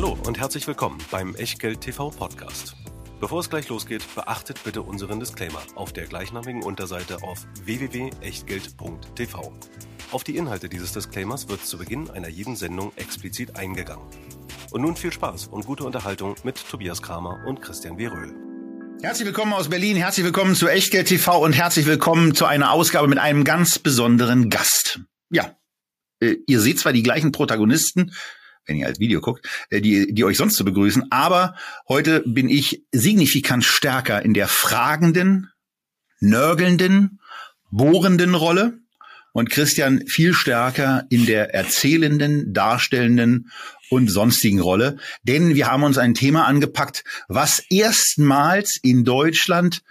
Hallo und herzlich willkommen beim Echtgeld TV Podcast. Bevor es gleich losgeht, beachtet bitte unseren Disclaimer auf der gleichnamigen Unterseite auf www.echtgeld.tv. Auf die Inhalte dieses Disclaimers wird zu Beginn einer jeden Sendung explizit eingegangen. Und nun viel Spaß und gute Unterhaltung mit Tobias Kramer und Christian W. Röhl. Herzlich willkommen aus Berlin, herzlich willkommen zu Echtgeld TV und herzlich willkommen zu einer Ausgabe mit einem ganz besonderen Gast. Ja, äh, ihr seht zwar die gleichen Protagonisten, wenn ihr als Video guckt, äh, die, die euch sonst zu begrüßen. Aber heute bin ich signifikant stärker in der fragenden, nörgelnden, bohrenden Rolle und Christian viel stärker in der erzählenden, darstellenden und sonstigen Rolle. Denn wir haben uns ein Thema angepackt, was erstmals in Deutschland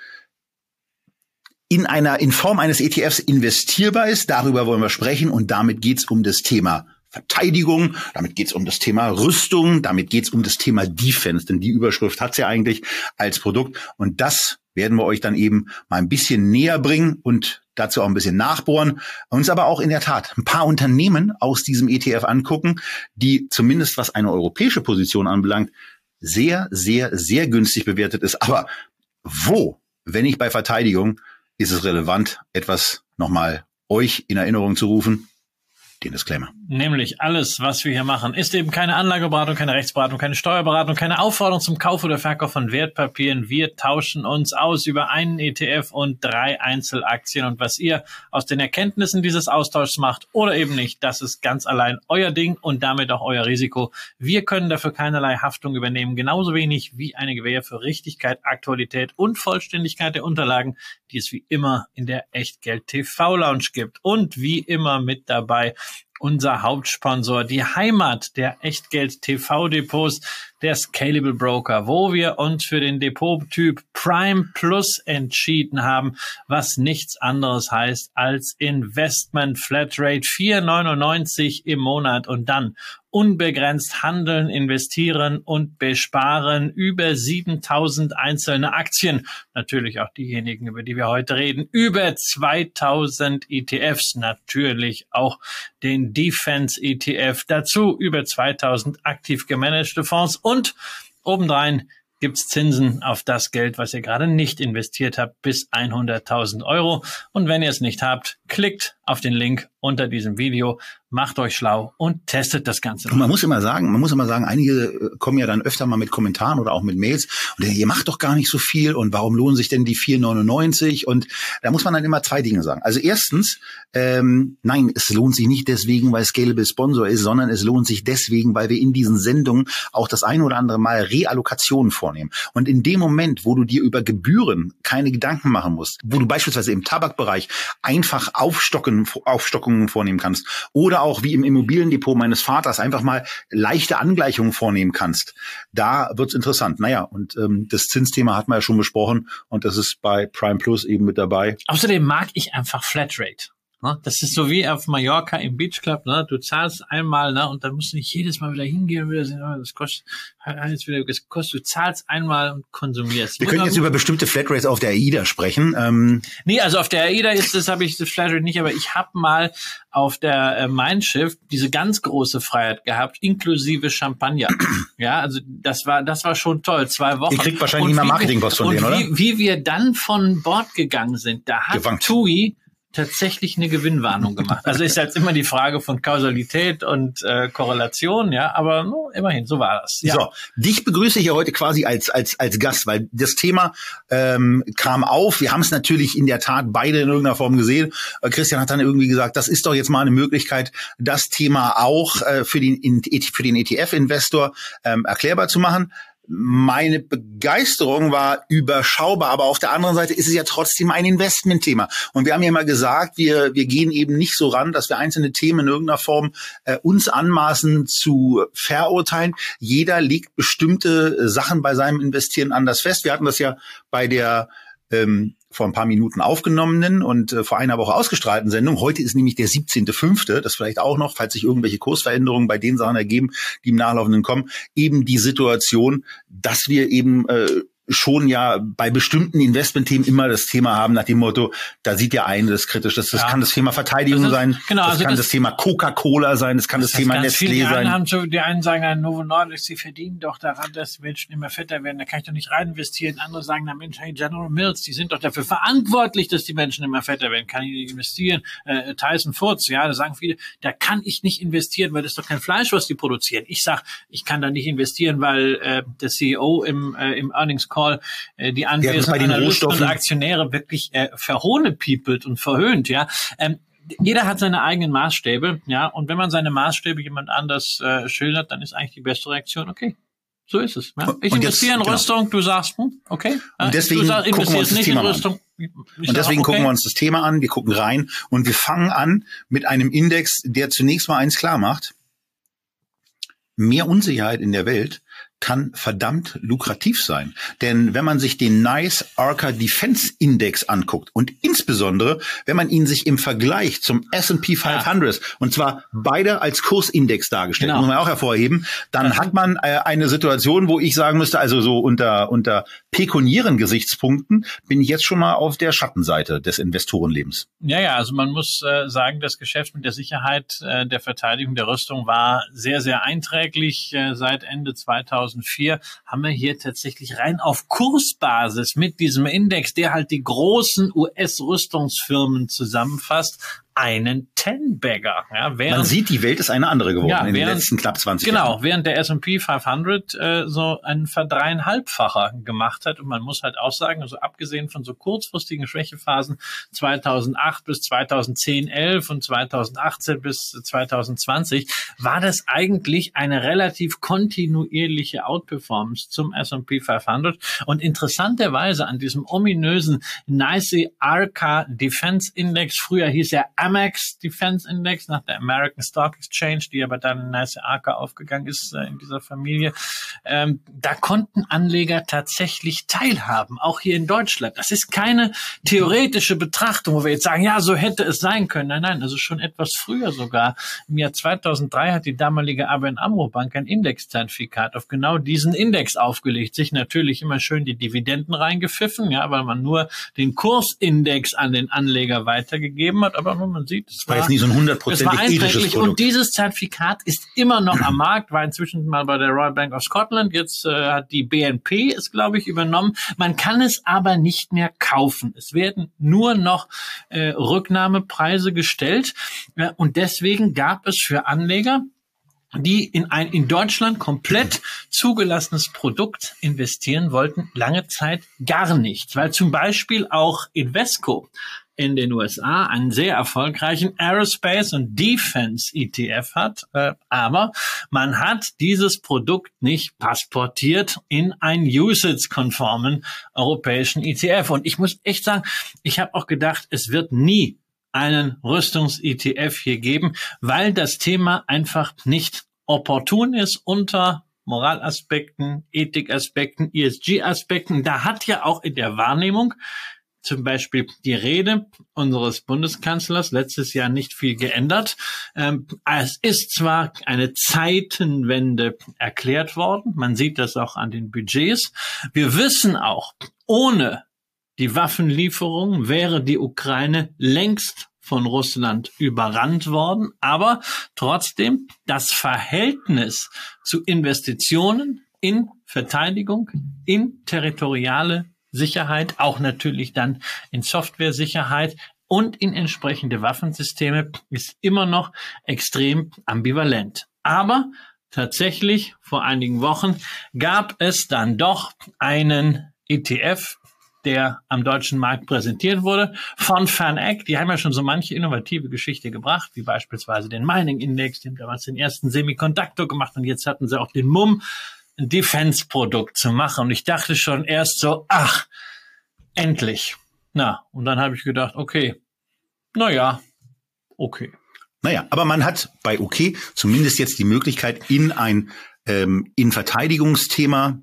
in einer, in Form eines ETFs investierbar ist. Darüber wollen wir sprechen und damit geht's um das Thema Verteidigung, damit geht es um das Thema Rüstung, damit geht es um das Thema Defense, denn die Überschrift hat ja eigentlich als Produkt und das werden wir euch dann eben mal ein bisschen näher bringen und dazu auch ein bisschen nachbohren, uns aber auch in der Tat ein paar Unternehmen aus diesem ETF angucken, die zumindest was eine europäische Position anbelangt, sehr, sehr, sehr günstig bewertet ist. Aber wo, wenn nicht bei Verteidigung, ist es relevant, etwas nochmal euch in Erinnerung zu rufen? den Disclaimer. Nämlich alles, was wir hier machen, ist eben keine Anlageberatung, keine Rechtsberatung, keine Steuerberatung, keine Aufforderung zum Kauf oder Verkauf von Wertpapieren. Wir tauschen uns aus über einen ETF und drei Einzelaktien. Und was ihr aus den Erkenntnissen dieses Austauschs macht oder eben nicht, das ist ganz allein euer Ding und damit auch euer Risiko. Wir können dafür keinerlei Haftung übernehmen, genauso wenig wie eine Gewähr für Richtigkeit, Aktualität und Vollständigkeit der Unterlagen, die es wie immer in der Echtgeld TV Lounge gibt. Und wie immer mit dabei unser Hauptsponsor, die Heimat der Echtgeld TV Depots, der Scalable Broker, wo wir uns für den Depottyp Prime Plus entschieden haben, was nichts anderes heißt als Investment Flatrate 4,99 im Monat und dann unbegrenzt handeln, investieren und besparen über 7000 einzelne Aktien. Natürlich auch diejenigen, über die wir heute reden. Über 2000 ETFs, natürlich auch den Defense ETF. Dazu über 2000 aktiv gemanagte Fonds und obendrein gibt's Zinsen auf das Geld, was ihr gerade nicht investiert habt, bis 100.000 Euro. Und wenn ihr es nicht habt, klickt auf den Link unter diesem Video, macht euch schlau und testet das Ganze. Und man muss immer sagen, man muss immer sagen, einige äh, kommen ja dann öfter mal mit Kommentaren oder auch mit Mails und ihr macht doch gar nicht so viel und warum lohnen sich denn die 4,99? Und da muss man dann immer zwei Dinge sagen. Also erstens, ähm, nein, es lohnt sich nicht deswegen, weil Scalable Sponsor ist, sondern es lohnt sich deswegen, weil wir in diesen Sendungen auch das ein oder andere Mal Reallokationen vornehmen. Und in dem Moment, wo du dir über Gebühren keine Gedanken machen musst, wo du beispielsweise im Tabakbereich einfach Aufstocken, Aufstockungen vornehmen kannst oder auch wie im Immobiliendepot meines Vaters einfach mal leichte Angleichungen vornehmen kannst, da wird's interessant. Naja, und ähm, das Zinsthema hat man ja schon besprochen und das ist bei Prime Plus eben mit dabei. Außerdem mag ich einfach Flatrate. Ne? Das ist so wie auf Mallorca im Beach Club, ne? Du zahlst einmal, ne? Und dann musst du nicht jedes Mal wieder hingehen und wieder sehen, oh, das kostet, jetzt wieder gekostet. Du zahlst einmal und konsumierst. Wir können jetzt über bestimmte Flatrates auf der AIDA sprechen. Ähm nee, also auf der AIDA ist das, habe ich das Flatrate nicht, aber ich habe mal auf der äh, Mein Schiff diese ganz große Freiheit gehabt, inklusive Champagner. ja, also das war, das war schon toll. Zwei Wochen. Ihr kriegt wahrscheinlich mehr Marketingpost von denen, oder? Wie, wie wir dann von Bord gegangen sind, da hat Gewankt. TUI tatsächlich eine Gewinnwarnung gemacht. Also ist jetzt immer die Frage von Kausalität und äh, Korrelation, ja, aber no, immerhin, so war das. Ja. So, dich begrüße ich ja heute quasi als als als Gast, weil das Thema ähm, kam auf. Wir haben es natürlich in der Tat beide in irgendeiner Form gesehen. Äh, Christian hat dann irgendwie gesagt, das ist doch jetzt mal eine Möglichkeit, das Thema auch äh, für den für den ETF-Investor ähm, erklärbar zu machen meine Begeisterung war überschaubar, aber auf der anderen Seite ist es ja trotzdem ein Investmentthema. Und wir haben ja immer gesagt, wir, wir gehen eben nicht so ran, dass wir einzelne Themen in irgendeiner Form äh, uns anmaßen zu verurteilen. Jeder legt bestimmte Sachen bei seinem Investieren anders fest. Wir hatten das ja bei der ähm, vor ein paar Minuten aufgenommenen und äh, vor einer Woche ausgestrahlten Sendung. Heute ist nämlich der 17.05., das vielleicht auch noch, falls sich irgendwelche Kursveränderungen bei den Sachen ergeben, die im Nachlaufenden kommen, eben die Situation, dass wir eben äh, schon ja bei bestimmten Investmentthemen immer das Thema haben nach dem Motto, da sieht ja eine das kritisch. Das, das ja. kann das Thema Verteidigung das ist, sein, genau, das also kann das, das Thema Coca-Cola sein, das kann das, Thema Nestlé sein. Haben so, die einen sagen, an Novo Nordisk, sie verdienen doch daran, dass Menschen immer fetter werden, da kann ich doch nicht rein investieren. Andere sagen, na Mensch, hey, General Mills, die sind doch dafür verantwortlich, dass die Menschen immer fetter werden, kann ich nicht investieren. Äh, Tyson Foods, ja, da sagen viele, da kann ich nicht investieren, weil das ist doch kein Fleisch, was die produzieren. Ich sag, ich kann da nicht investieren, weil äh, der CEO im, äh, im Earnings Call äh, die anwesenden Analysten und Aktionäre wirklich äh, verhohnepiepelt und verhöhnt, ja. Ähm, jeder hat seine eigenen Maßstäbe, ja, und wenn man seine Maßstäbe jemand anders äh, schildert, dann ist eigentlich die beste Reaktion, okay, so ist es. Ja. Ich investiere in genau. Rüstung, du sagst, hm, okay. Und deswegen du sagst, gucken wir uns das Thema Rüstung. An. Und deswegen okay. gucken wir uns das Thema an, wir gucken rein und wir fangen an mit einem Index, der zunächst mal eins klar macht. Mehr Unsicherheit in der Welt kann verdammt lukrativ sein. Denn wenn man sich den Nice Arca Defense Index anguckt und insbesondere, wenn man ihn sich im Vergleich zum S&P 500 ja. und zwar beide als Kursindex dargestellt, genau. muss man auch hervorheben, dann ja. hat man äh, eine Situation, wo ich sagen müsste, also so unter, unter pekunieren Gesichtspunkten bin ich jetzt schon mal auf der Schattenseite des Investorenlebens. Ja, ja, also man muss äh, sagen, das Geschäft mit der Sicherheit äh, der Verteidigung der Rüstung war sehr, sehr einträglich äh, seit Ende 2000 2004 haben wir hier tatsächlich rein auf Kursbasis mit diesem Index, der halt die großen US-Rüstungsfirmen zusammenfasst, einen Ten-Bagger. Ja, während, Man sieht, die Welt ist eine andere geworden ja, in während, den letzten knapp 20 genau, Jahren. Genau, während der S&P 500 äh, so ein verdreieinhalbfacher gemacht hat. Und man muss halt auch sagen, also abgesehen von so kurzfristigen Schwächephasen 2008 bis 2010, 11 und 2018 bis 2020, war das eigentlich eine relativ kontinuierliche Outperformance zum S&P 500. Und interessanterweise an diesem ominösen NICE Arca Defense Index, früher hieß er Amex Defense Index nach der American Stock Exchange, die aber dann in nice Arca aufgegangen ist äh, in dieser Familie. Ähm, da konnten Anleger tatsächlich teilhaben, auch hier in Deutschland. Das ist keine theoretische Betrachtung, wo wir jetzt sagen, ja, so hätte es sein können. Nein, nein, also schon etwas früher sogar. Im Jahr 2003 hat die damalige ABN Amro Bank ein Indexzertifikat auf genau diesen Index aufgelegt, sich natürlich immer schön die Dividenden reingepfiffen, ja, weil man nur den Kursindex an den Anleger weitergegeben hat, aber man sieht, es war, war jetzt nicht so ein hundertprozentig ethisches Produkt. Und dieses Zertifikat ist immer noch am Markt, war inzwischen mal bei der Royal Bank of Scotland, jetzt äh, hat die BNP es, glaube ich, übernommen. Man kann es aber nicht mehr kaufen. Es werden nur noch äh, Rücknahmepreise gestellt äh, und deswegen gab es für Anleger die in ein in Deutschland komplett zugelassenes Produkt investieren wollten, lange Zeit gar nichts, weil zum Beispiel auch Invesco in den USA einen sehr erfolgreichen Aerospace und Defense ETF hat, äh, aber man hat dieses Produkt nicht passportiert in einen usage-konformen europäischen ETF. Und ich muss echt sagen, ich habe auch gedacht, es wird nie einen Rüstungs-ETF hier geben, weil das Thema einfach nicht opportun ist unter Moralaspekten, Ethikaspekten, ESG-Aspekten. Da hat ja auch in der Wahrnehmung zum Beispiel die Rede unseres Bundeskanzlers letztes Jahr nicht viel geändert. Ähm, es ist zwar eine Zeitenwende erklärt worden, man sieht das auch an den Budgets. Wir wissen auch, ohne die Waffenlieferung wäre die Ukraine längst von Russland überrannt worden. Aber trotzdem, das Verhältnis zu Investitionen in Verteidigung, in territoriale Sicherheit, auch natürlich dann in Software-Sicherheit und in entsprechende Waffensysteme ist immer noch extrem ambivalent. Aber tatsächlich vor einigen Wochen gab es dann doch einen ETF, der am deutschen Markt präsentiert wurde von FanEck. Die haben ja schon so manche innovative Geschichte gebracht, wie beispielsweise den Mining Index, die haben damals den ersten Semiconductor gemacht und jetzt hatten sie auch den MUM ein Defense-Produkt zu machen. Und ich dachte schon erst so, ach, endlich. Na, und dann habe ich gedacht, okay, naja, okay. Naja, aber man hat bei OK zumindest jetzt die Möglichkeit, in ein ähm, in Verteidigungsthema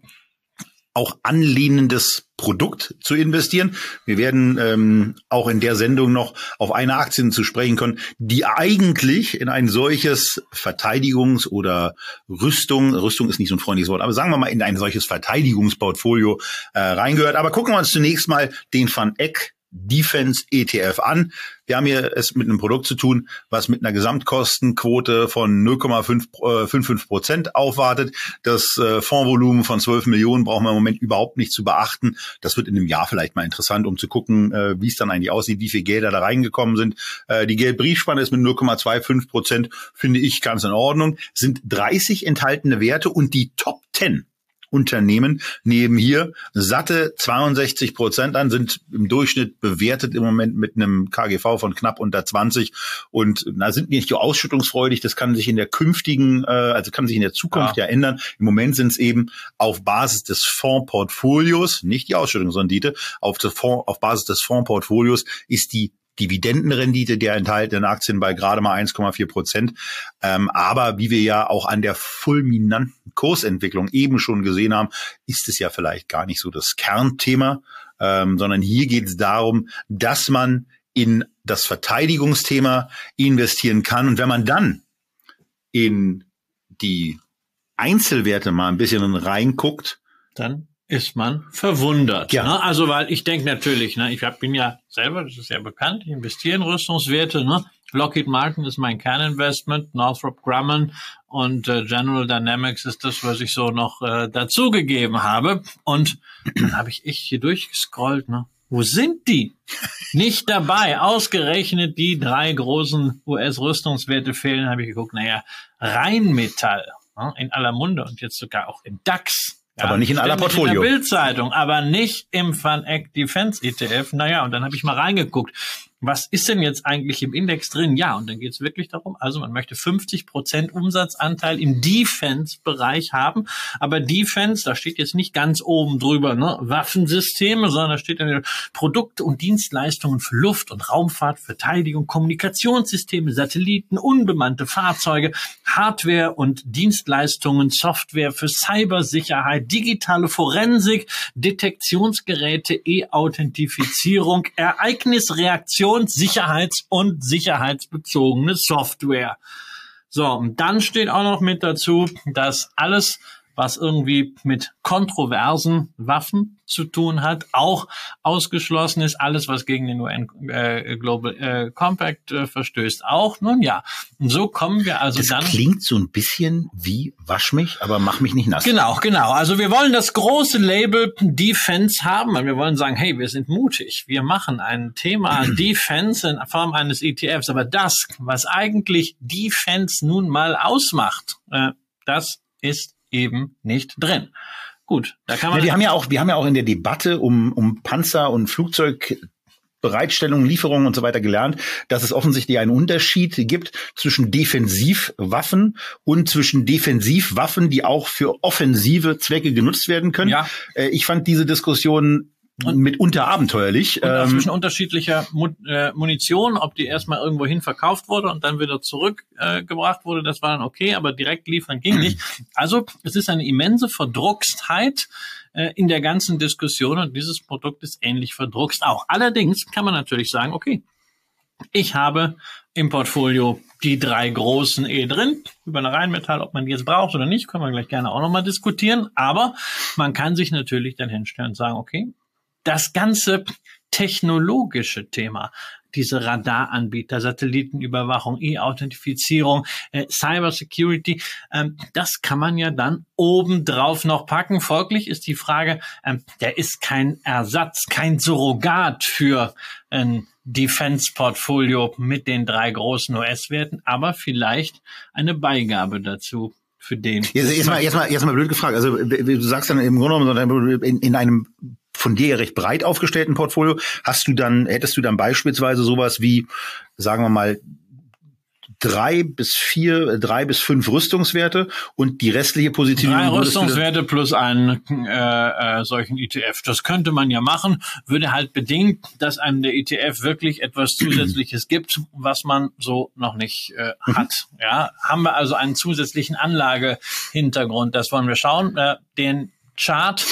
auch anlehnendes Produkt zu investieren. Wir werden ähm, auch in der Sendung noch auf eine Aktien zu sprechen können, die eigentlich in ein solches Verteidigungs- oder Rüstung, Rüstung ist nicht so ein freundliches Wort, aber sagen wir mal in ein solches Verteidigungsportfolio äh, reingehört. Aber gucken wir uns zunächst mal den Van Eck Defense ETF an. Wir haben hier es mit einem Produkt zu tun, was mit einer Gesamtkostenquote von 0,55 äh, Prozent aufwartet. Das äh, Fondsvolumen von 12 Millionen brauchen wir im Moment überhaupt nicht zu beachten. Das wird in einem Jahr vielleicht mal interessant, um zu gucken, äh, wie es dann eigentlich aussieht, wie viel Gelder da reingekommen sind. Äh, die Geldbriefspanne ist mit 0,25 Prozent, finde ich ganz in Ordnung. Sind 30 enthaltene Werte und die Top 10 Unternehmen nehmen hier satte 62 Prozent an, sind im Durchschnitt bewertet im Moment mit einem KGV von knapp unter 20 und na, sind nicht so ausschüttungsfreudig. Das kann sich in der künftigen, äh, also kann sich in der Zukunft ja, ja ändern. Im Moment sind es eben auf Basis des Fondsportfolios, nicht die Ausschüttungsrendite, auf, auf Basis des Fondsportfolios ist die Dividendenrendite der enthaltenen Aktien bei gerade mal 1,4 Prozent. Ähm, aber wie wir ja auch an der fulminanten Kursentwicklung eben schon gesehen haben, ist es ja vielleicht gar nicht so das Kernthema, ähm, sondern hier geht es darum, dass man in das Verteidigungsthema investieren kann. Und wenn man dann in die Einzelwerte mal ein bisschen reinguckt, dann ist man verwundert. Ja. Ne? Also weil ich denke natürlich, ne, ich hab, bin ja selber, das ist ja bekannt, ich investiere in Rüstungswerte. Ne? Lockheed Martin ist mein Kerninvestment, Northrop Grumman und äh, General Dynamics ist das, was ich so noch äh, dazugegeben habe. Und dann habe ich echt hier durchgescrollt. Ne? Wo sind die? Nicht dabei. Ausgerechnet die drei großen US-Rüstungswerte fehlen, habe ich geguckt. Naja, Rheinmetall ne, in aller Munde und jetzt sogar auch im DAX ja, aber nicht in aller Portfolio. In der Bildzeitung, aber nicht im Van Eck Defense ETF. Naja, und dann habe ich mal reingeguckt was ist denn jetzt eigentlich im Index drin? Ja, und dann geht es wirklich darum, also man möchte 50 Prozent Umsatzanteil im Defense-Bereich haben, aber Defense, da steht jetzt nicht ganz oben drüber, ne, Waffensysteme, sondern da steht dann Produkte und Dienstleistungen für Luft- und Raumfahrt, Verteidigung, Kommunikationssysteme, Satelliten, unbemannte Fahrzeuge, Hardware und Dienstleistungen, Software für Cybersicherheit, digitale Forensik, Detektionsgeräte, E-Authentifizierung, Ereignisreaktion, Sicherheits- und sicherheitsbezogene Software. So, und dann steht auch noch mit dazu, dass alles was irgendwie mit kontroversen Waffen zu tun hat, auch ausgeschlossen ist. Alles, was gegen den UN äh, Global äh, Compact äh, verstößt, auch. Nun ja, und so kommen wir also das dann. klingt so ein bisschen wie wasch mich, aber mach mich nicht nass. Genau, genau. Also wir wollen das große Label Defense haben, weil wir wollen sagen, hey, wir sind mutig. Wir machen ein Thema Defense in Form eines ETFs. Aber das, was eigentlich Defense nun mal ausmacht, äh, das ist eben nicht drin. Gut, da kann man. Ja, wir haben ja auch, wir haben ja auch in der Debatte um, um Panzer und Flugzeug Bereitstellung, Lieferungen und so weiter gelernt, dass es offensichtlich einen Unterschied gibt zwischen Defensivwaffen und zwischen Defensivwaffen, die auch für offensive Zwecke genutzt werden können. Ja. Äh, ich fand diese Diskussion und mitunter abenteuerlich. Und ähm, zwischen unterschiedlicher äh, Munition, ob die erstmal irgendwo hin verkauft wurde und dann wieder zurückgebracht äh, wurde, das war dann okay, aber direkt liefern ging nicht. Also es ist eine immense Verdruckstheit äh, in der ganzen Diskussion und dieses Produkt ist ähnlich verdruckst auch. Allerdings kann man natürlich sagen, okay, ich habe im Portfolio die drei großen E drin. Über eine Rheinmetall, ob man die jetzt braucht oder nicht, können wir gleich gerne auch nochmal diskutieren. Aber man kann sich natürlich dann hinstellen und sagen, okay, das ganze technologische Thema, diese Radaranbieter, Satellitenüberwachung, E-Authentifizierung, äh, Cybersecurity, ähm, das kann man ja dann obendrauf noch packen. Folglich ist die Frage, ähm, der ist kein Ersatz, kein Surrogat für ein Defense-Portfolio mit den drei großen US-Werten, aber vielleicht eine Beigabe dazu für den. Jetzt, jetzt, mal, jetzt, mal, jetzt mal blöd gefragt. Also du sagst dann im Grunde genommen in, in einem von dir recht breit aufgestellten Portfolio, hast du dann, hättest du dann beispielsweise sowas wie, sagen wir mal, drei bis vier, drei bis fünf Rüstungswerte und die restliche Position. Drei Rüstungswerte plus einen äh, äh, solchen ETF. Das könnte man ja machen, würde halt bedingt, dass einem der ETF wirklich etwas Zusätzliches gibt, was man so noch nicht äh, mhm. hat. Ja, haben wir also einen zusätzlichen Anlagehintergrund. Das wollen wir schauen. Äh, den Chart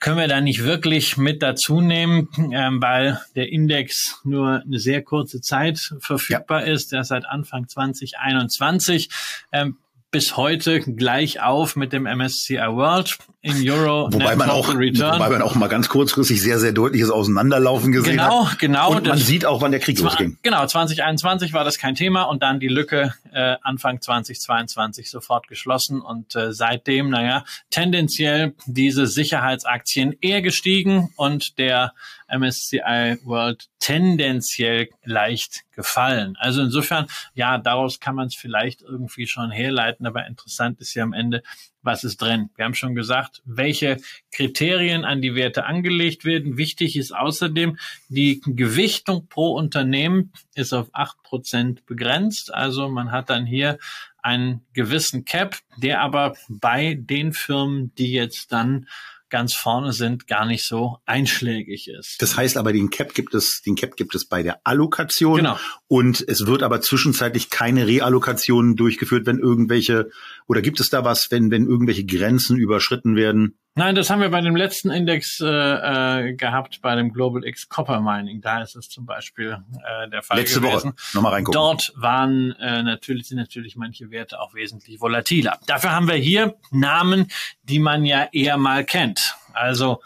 können wir da nicht wirklich mit dazu nehmen, ähm, weil der Index nur eine sehr kurze Zeit verfügbar ja. ist. Der ist seit Anfang 2021. Ähm, bis heute gleich auf mit dem MSCI World in Euro. Wobei man auch, Return. wobei man auch mal ganz kurzfristig sehr, sehr deutliches Auseinanderlaufen gesehen genau, hat. Genau, genau. Und man sieht auch, wann der Krieg losging. Genau, 2021 war das kein Thema und dann die Lücke äh, Anfang 2022 sofort geschlossen und äh, seitdem, naja, tendenziell diese Sicherheitsaktien eher gestiegen und der MSCI World tendenziell leicht gefallen. Also insofern, ja, daraus kann man es vielleicht irgendwie schon herleiten, aber interessant ist ja am Ende, was ist drin. Wir haben schon gesagt, welche Kriterien an die Werte angelegt werden. Wichtig ist außerdem, die Gewichtung pro Unternehmen ist auf acht Prozent begrenzt. Also man hat dann hier einen gewissen Cap, der aber bei den Firmen, die jetzt dann ganz vorne sind, gar nicht so einschlägig ist. Das heißt aber, den Cap gibt es, den Cap gibt es bei der Allokation. Genau. Und es wird aber zwischenzeitlich keine Reallokation durchgeführt, wenn irgendwelche, oder gibt es da was, wenn, wenn irgendwelche Grenzen überschritten werden? Nein, das haben wir bei dem letzten Index äh, äh, gehabt, bei dem Global X Copper Mining. Da ist es zum Beispiel äh, der Fall Letzte gewesen. Woche. Nochmal reingucken. Dort waren äh, natürlich sind natürlich manche Werte auch wesentlich volatiler. Dafür haben wir hier Namen, die man ja eher mal kennt. Also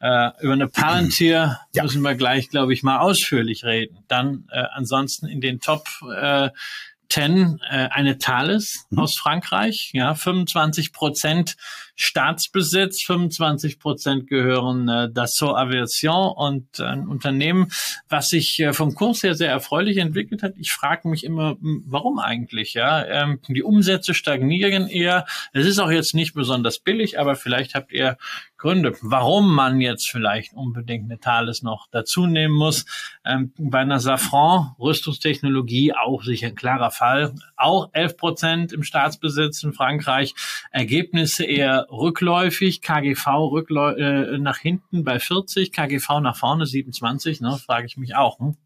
äh, über eine Palantir ja. müssen wir gleich, glaube ich, mal ausführlich reden. Dann äh, ansonsten in den Top äh, 10 äh, eine Thales mhm. aus Frankreich, ja, 25 Prozent Staatsbesitz, 25 Prozent gehören äh, Dassault Aviation und ein Unternehmen, was sich äh, vom Kurs her sehr erfreulich entwickelt hat. Ich frage mich immer, warum eigentlich? Ja, ähm, die Umsätze stagnieren eher. Es ist auch jetzt nicht besonders billig, aber vielleicht habt ihr Gründe, warum man jetzt vielleicht unbedingt eine Thales noch dazu nehmen muss. Ähm, bei einer Safran Rüstungstechnologie auch sicher ein klarer Fall. Auch 11 Prozent im Staatsbesitz in Frankreich. Ergebnisse eher rückläufig. KGV rückläu äh, nach hinten bei 40, KGV nach vorne 27. Ne, frage ich mich auch. Hm?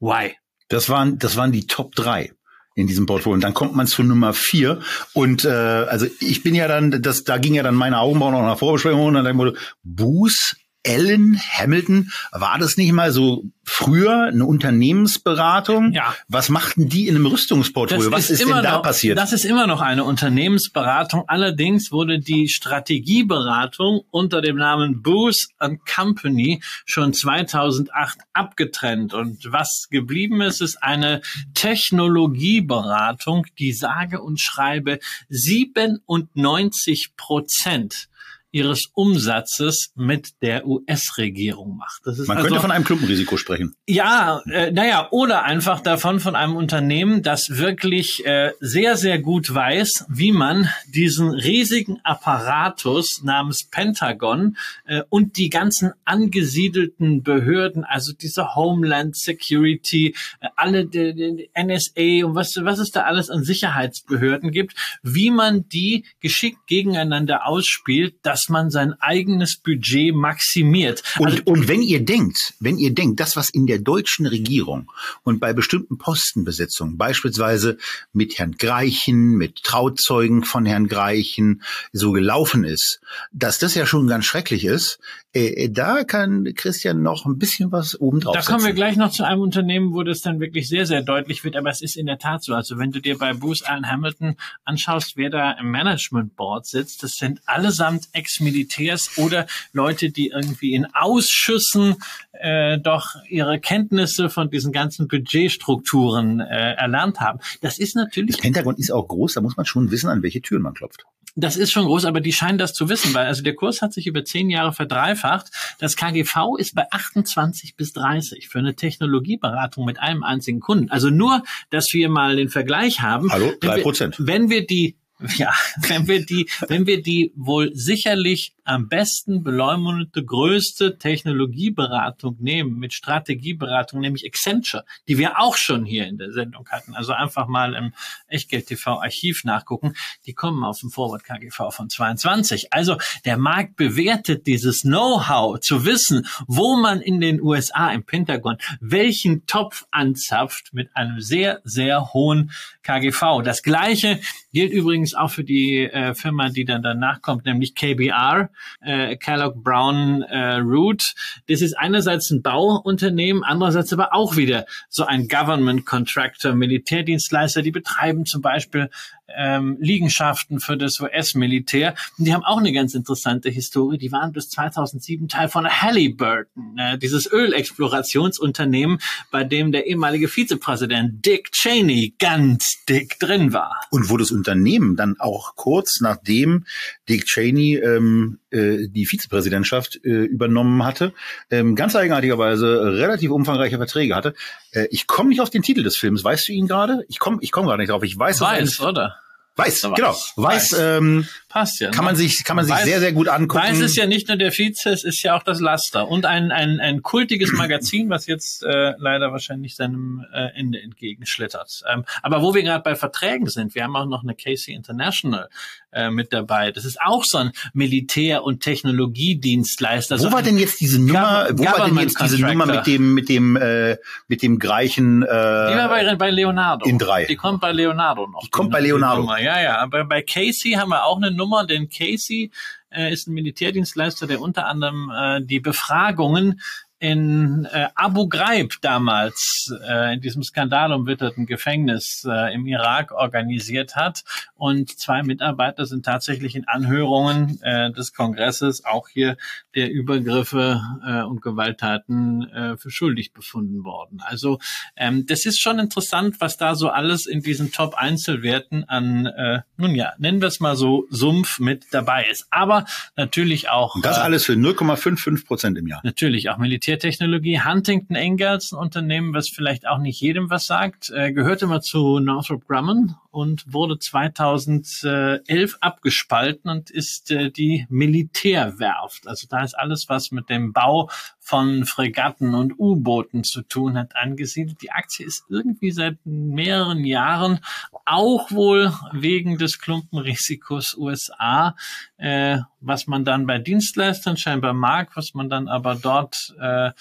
Why? Das waren, das waren die Top drei in diesem Portfolio. Und dann kommt man zu Nummer vier. Und äh, also ich bin ja dann, das, da ging ja dann meine Augenbrauen noch nach Vorbesprechung und dann denke ich, Buß Ellen Hamilton, war das nicht mal so früher eine Unternehmensberatung? Ja. Was machten die in einem Rüstungsportfolio? Was ist, ist denn da noch, passiert? Das ist immer noch eine Unternehmensberatung. Allerdings wurde die Strategieberatung unter dem Namen Booth Company schon 2008 abgetrennt. Und was geblieben ist, ist eine Technologieberatung, die sage und schreibe 97 Prozent ihres Umsatzes mit der US-Regierung macht. Das Man also, könnte von einem Klumpenrisiko sprechen. Ja, äh, naja, oder einfach davon von einem Unternehmen, das wirklich äh, sehr, sehr gut weiß, wie man diesen riesigen Apparatus namens Pentagon äh, und die ganzen angesiedelten Behörden, also diese Homeland Security, äh, alle die, die NSA und was, was es da alles an Sicherheitsbehörden gibt, wie man die geschickt gegeneinander ausspielt, dass dass man sein eigenes Budget maximiert. Und, also, und wenn ihr denkt, wenn ihr denkt, das, was in der deutschen Regierung und bei bestimmten Postenbesetzungen, beispielsweise mit Herrn Greichen, mit Trauzeugen von Herrn Greichen, so gelaufen ist, dass das ja schon ganz schrecklich ist, äh, da kann Christian noch ein bisschen was obendrauf Da kommen wir gleich noch zu einem Unternehmen, wo das dann wirklich sehr, sehr deutlich wird, aber es ist in der Tat so. Also wenn du dir bei Bruce Allen Hamilton anschaust, wer da im Management Board sitzt, das sind allesamt Ex-Militärs oder Leute, die irgendwie in Ausschüssen äh, doch ihre Kenntnisse von diesen ganzen Budgetstrukturen äh, erlernt haben. Das ist natürlich. Das Pentagon ist auch groß, da muss man schon wissen, an welche Türen man klopft. Das ist schon groß, aber die scheinen das zu wissen, weil also der Kurs hat sich über zehn Jahre verdreifacht. Das KGV ist bei 28 bis 30 für eine Technologieberatung mit einem einzigen Kunden. Also nur, dass wir mal den Vergleich haben. Hallo, drei Prozent. Wenn, wir die ja, wenn wir die, wenn wir die wohl sicherlich am besten beleumundete größte Technologieberatung nehmen mit Strategieberatung, nämlich Accenture, die wir auch schon hier in der Sendung hatten. Also einfach mal im Echtgeld TV Archiv nachgucken. Die kommen auf dem Forward KGV von 22. Also der Markt bewertet dieses Know-how zu wissen, wo man in den USA im Pentagon welchen Topf anzapft mit einem sehr, sehr hohen KGV. Das gleiche gilt übrigens auch für die äh, Firma, die dann danach kommt, nämlich KBR, äh, Kellogg Brown äh, Root. Das ist einerseits ein Bauunternehmen, andererseits aber auch wieder so ein Government Contractor, Militärdienstleister, die betreiben zum Beispiel ähm, Liegenschaften für das US-Militär. Und die haben auch eine ganz interessante Historie. Die waren bis 2007 Teil von Halliburton, äh, dieses Ölexplorationsunternehmen, bei dem der ehemalige Vizepräsident Dick Cheney ganz dick drin war. Und wo das Unternehmen dann auch kurz nachdem Dick Cheney ähm, äh, die Vizepräsidentschaft äh, übernommen hatte, ähm, ganz eigenartigerweise relativ umfangreiche Verträge hatte. Äh, ich komme nicht auf den Titel des Films. Weißt du ihn gerade? Ich komme ich komm gerade nicht drauf. Ich weiß, Weiß, oder? Weiß, genau. Weiß, weiß ähm, passt ja. Kann man sich, kann man sich weiß, sehr, sehr gut angucken. Weiß ist ja nicht nur der Vize, es ist ja auch das Laster und ein ein, ein kultiges Magazin, was jetzt äh, leider wahrscheinlich seinem äh, Ende entgegenschlittert. Ähm, aber wo wir gerade bei Verträgen sind, wir haben auch noch eine Casey International äh, mit dabei. Das ist auch so ein Militär- und Technologiedienstleister. Wo so war denn jetzt diese Nummer? Wo war denn jetzt diese Nummer mit dem mit dem äh, mit dem Greichen? Äh, Die war bei, bei Leonardo. In drei. Die kommt bei Leonardo noch. Die kommt bei Leonardo. Ja, ja. Aber bei Casey haben wir auch eine Nummer, denn Casey äh, ist ein Militärdienstleister, der unter anderem äh, die Befragungen in äh, Abu Ghraib damals, äh, in diesem skandalumwitterten Gefängnis äh, im Irak organisiert hat. Und zwei Mitarbeiter sind tatsächlich in Anhörungen äh, des Kongresses auch hier der Übergriffe äh, und Gewalttaten äh, für schuldig befunden worden. Also ähm, das ist schon interessant, was da so alles in diesen Top-Einzelwerten an, äh, nun ja, nennen wir es mal so, Sumpf mit dabei ist. Aber natürlich auch. Und das äh, alles für 0,55 Prozent im Jahr. Natürlich auch Militär Militärtechnologie. Huntington Ingalls, ein Unternehmen, was vielleicht auch nicht jedem was sagt, äh, gehörte mal zu Northrop Grumman und wurde 2011 abgespalten und ist äh, die Militärwerft. Also da ist alles, was mit dem Bau von Fregatten und U-Booten zu tun hat, angesiedelt. Die Aktie ist irgendwie seit mehreren Jahren auch wohl wegen des Klumpenrisikos USA, äh, was man dann bei Dienstleistern scheinbar mag, was man dann aber dort äh,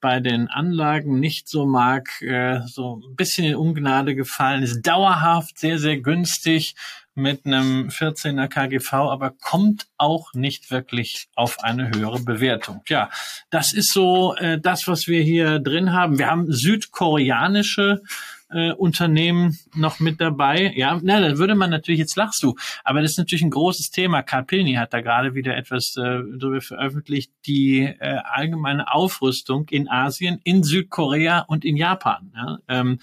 bei den Anlagen nicht so mag, äh, so ein bisschen in Ungnade gefallen ist. Dauerhaft sehr, sehr günstig mit einem 14er KGV, aber kommt auch nicht wirklich auf eine höhere Bewertung. Ja, das ist so äh, das, was wir hier drin haben. Wir haben südkoreanische äh, Unternehmen noch mit dabei. Ja, na, dann würde man natürlich, jetzt lachst du, aber das ist natürlich ein großes Thema. Karl Pilny hat da gerade wieder etwas äh, darüber veröffentlicht, die äh, allgemeine Aufrüstung in Asien, in Südkorea und in Japan. Ja? Ähm,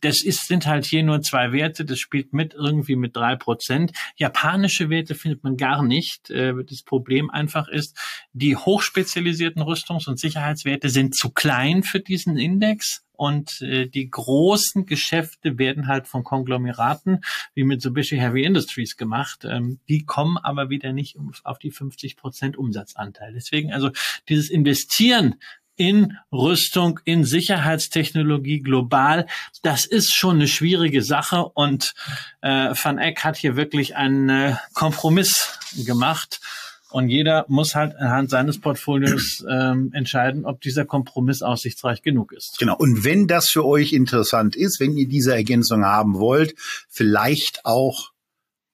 das ist, sind halt hier nur zwei Werte, das spielt mit irgendwie mit drei Prozent. Japanische Werte findet man gar nicht. Äh, das Problem einfach ist, die hochspezialisierten Rüstungs- und Sicherheitswerte sind zu klein für diesen Index und äh, die großen Geschäfte werden halt von Konglomeraten wie Mitsubishi Heavy Industries gemacht. Ähm, die kommen aber wieder nicht auf die 50 Prozent Umsatzanteil. Deswegen also dieses Investieren in Rüstung, in Sicherheitstechnologie global. Das ist schon eine schwierige Sache und äh, Van Eck hat hier wirklich einen äh, Kompromiss gemacht. Und jeder muss halt anhand seines Portfolios ähm, entscheiden, ob dieser Kompromiss aussichtsreich genug ist. Genau. Und wenn das für euch interessant ist, wenn ihr diese Ergänzung haben wollt, vielleicht auch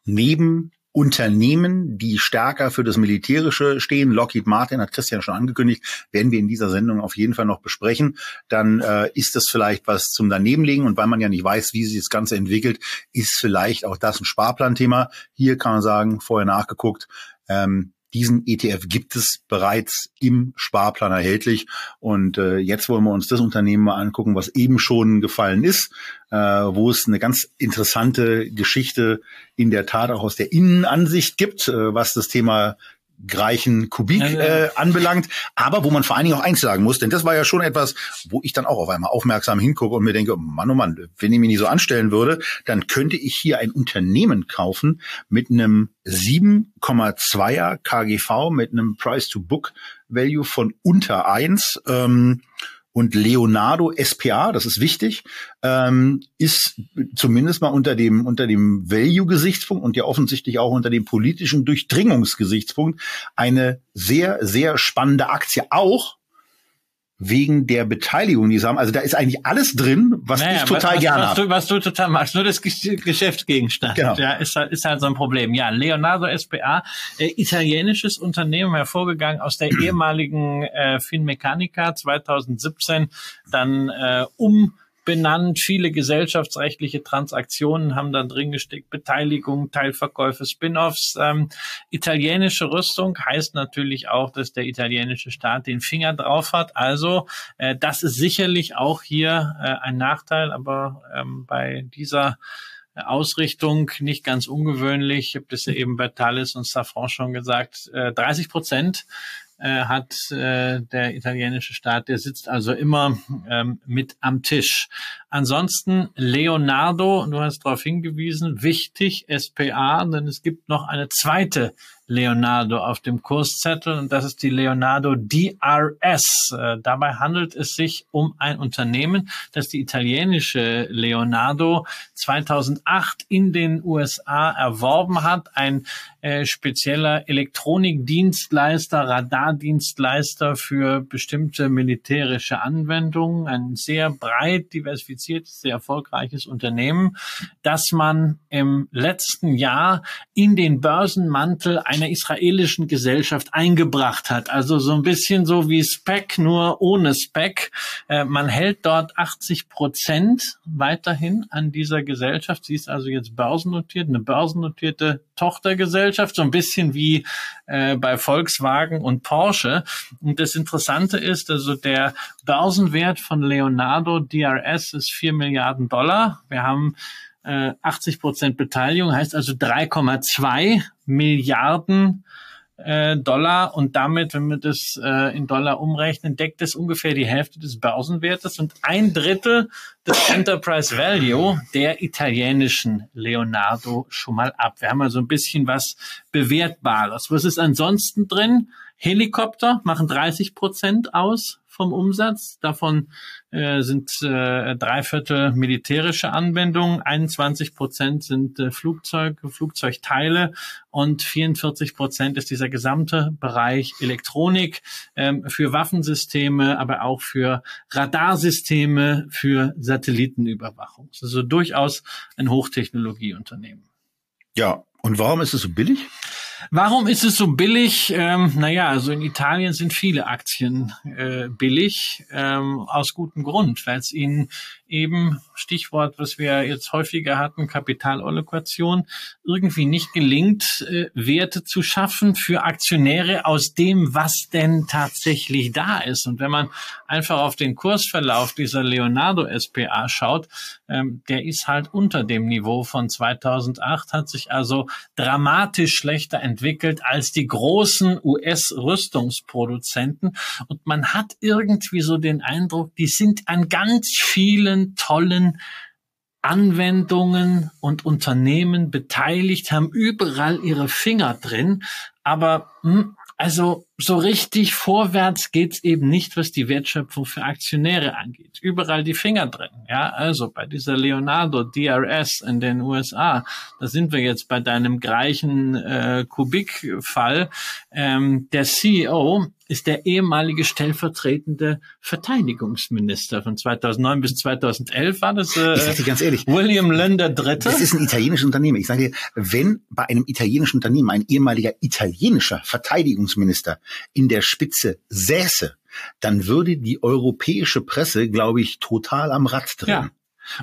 neben Unternehmen, die stärker für das Militärische stehen, Lockheed Martin hat Christian schon angekündigt, werden wir in dieser Sendung auf jeden Fall noch besprechen. Dann äh, ist das vielleicht was zum Danebenlegen und weil man ja nicht weiß, wie sich das Ganze entwickelt, ist vielleicht auch das ein Sparplanthema. Hier kann man sagen, vorher nachgeguckt, ähm, diesen ETF gibt es bereits im Sparplan erhältlich. Und äh, jetzt wollen wir uns das Unternehmen mal angucken, was eben schon gefallen ist, äh, wo es eine ganz interessante Geschichte in der Tat auch aus der Innenansicht gibt, äh, was das Thema Greichen Kubik ja, ja. Äh, anbelangt, aber wo man vor allen Dingen auch eins sagen muss, denn das war ja schon etwas, wo ich dann auch auf einmal aufmerksam hingucke und mir denke, Mann, oh Mann, wenn ich mich nicht so anstellen würde, dann könnte ich hier ein Unternehmen kaufen mit einem 7,2er KGV, mit einem Price-to-Book-Value von unter eins. Ähm, und Leonardo SPA, das ist wichtig, ähm, ist zumindest mal unter dem, unter dem Value-Gesichtspunkt und ja offensichtlich auch unter dem politischen Durchdringungsgesichtspunkt eine sehr, sehr spannende Aktie. Auch wegen der Beteiligung, die sie haben. Also da ist eigentlich alles drin, was naja, ich total was, gerne habe. Was du total magst, nur das Geschäftsgegenstand. Genau. Ja, ist, halt, ist halt so ein Problem. Ja, Leonardo SPA, äh, italienisches Unternehmen, hervorgegangen aus der ehemaligen äh, Finmeccanica 2017, dann äh, um benannt. Viele gesellschaftsrechtliche Transaktionen haben da drin gesteckt. Beteiligung, Teilverkäufe, Spin-offs. Ähm, italienische Rüstung heißt natürlich auch, dass der italienische Staat den Finger drauf hat. Also äh, das ist sicherlich auch hier äh, ein Nachteil, aber ähm, bei dieser Ausrichtung nicht ganz ungewöhnlich. Ich habe das ja eben bei Thales und Safran schon gesagt. Äh, 30 Prozent äh, hat äh, der italienische Staat, der sitzt also immer ähm, mit am Tisch. Ansonsten Leonardo, du hast darauf hingewiesen, wichtig, SPA, denn es gibt noch eine zweite Leonardo auf dem Kurszettel und das ist die Leonardo DRS. Äh, dabei handelt es sich um ein Unternehmen, das die italienische Leonardo 2008 in den USA erworben hat. Ein äh, spezieller Elektronikdienstleister, Radardienstleister für bestimmte militärische Anwendungen. Ein sehr breit diversifiziertes, sehr erfolgreiches Unternehmen, das man im letzten Jahr in den Börsenmantel einer israelischen Gesellschaft eingebracht hat. Also so ein bisschen so wie Spec, nur ohne Spec. Äh, man hält dort 80 Prozent weiterhin an dieser Gesellschaft. Sie ist also jetzt börsennotiert, eine börsennotierte Tochtergesellschaft, so ein bisschen wie äh, bei Volkswagen und Porsche. Und das Interessante ist, also der Börsenwert von Leonardo DRS ist 4 Milliarden Dollar. Wir haben 80 äh, Prozent Beteiligung, heißt also 3,2 Milliarden äh, Dollar und damit, wenn wir das äh, in Dollar umrechnen, deckt es ungefähr die Hälfte des Börsenwertes und ein Drittel des Enterprise Value der italienischen Leonardo schon mal ab. Wir haben also ein bisschen was Bewertbares. Was ist ansonsten drin? Helikopter machen 30 Prozent aus vom Umsatz. Davon äh, sind äh, drei Viertel militärische Anwendungen, 21 Prozent sind äh, Flugzeug, Flugzeugteile und 44 Prozent ist dieser gesamte Bereich Elektronik ähm, für Waffensysteme, aber auch für Radarsysteme, für Satellitenüberwachung. Also durchaus ein Hochtechnologieunternehmen. Ja, und warum ist es so billig? Warum ist es so billig? Ähm, naja, also in Italien sind viele Aktien äh, billig, ähm, aus gutem Grund, weil es ihnen eben, Stichwort, was wir jetzt häufiger hatten, Kapitalallokation, irgendwie nicht gelingt, äh, Werte zu schaffen für Aktionäre aus dem, was denn tatsächlich da ist. Und wenn man einfach auf den Kursverlauf dieser Leonardo SPA schaut, ähm, der ist halt unter dem Niveau von 2008, hat sich also dramatisch schlechter entwickelt als die großen US-Rüstungsproduzenten. Und man hat irgendwie so den Eindruck, die sind an ganz vielen tollen Anwendungen und Unternehmen beteiligt, haben überall ihre Finger drin. Aber hm, also so richtig vorwärts geht's eben nicht, was die Wertschöpfung für Aktionäre angeht. Überall die Finger drin. Ja, also bei dieser Leonardo DRS in den USA, da sind wir jetzt bei deinem gleichen äh, Kubik-Fall. Ähm, der CEO ist der ehemalige stellvertretende Verteidigungsminister von 2009 bis 2011 war das. Äh, ich sag dir ganz ehrlich, William Lender Dritte. Das ist ein italienisches Unternehmen. Ich sage dir, wenn bei einem italienischen Unternehmen ein ehemaliger italienischer Verteidigungsminister in der Spitze säße, dann würde die europäische Presse, glaube ich, total am Rad drehen. Ja.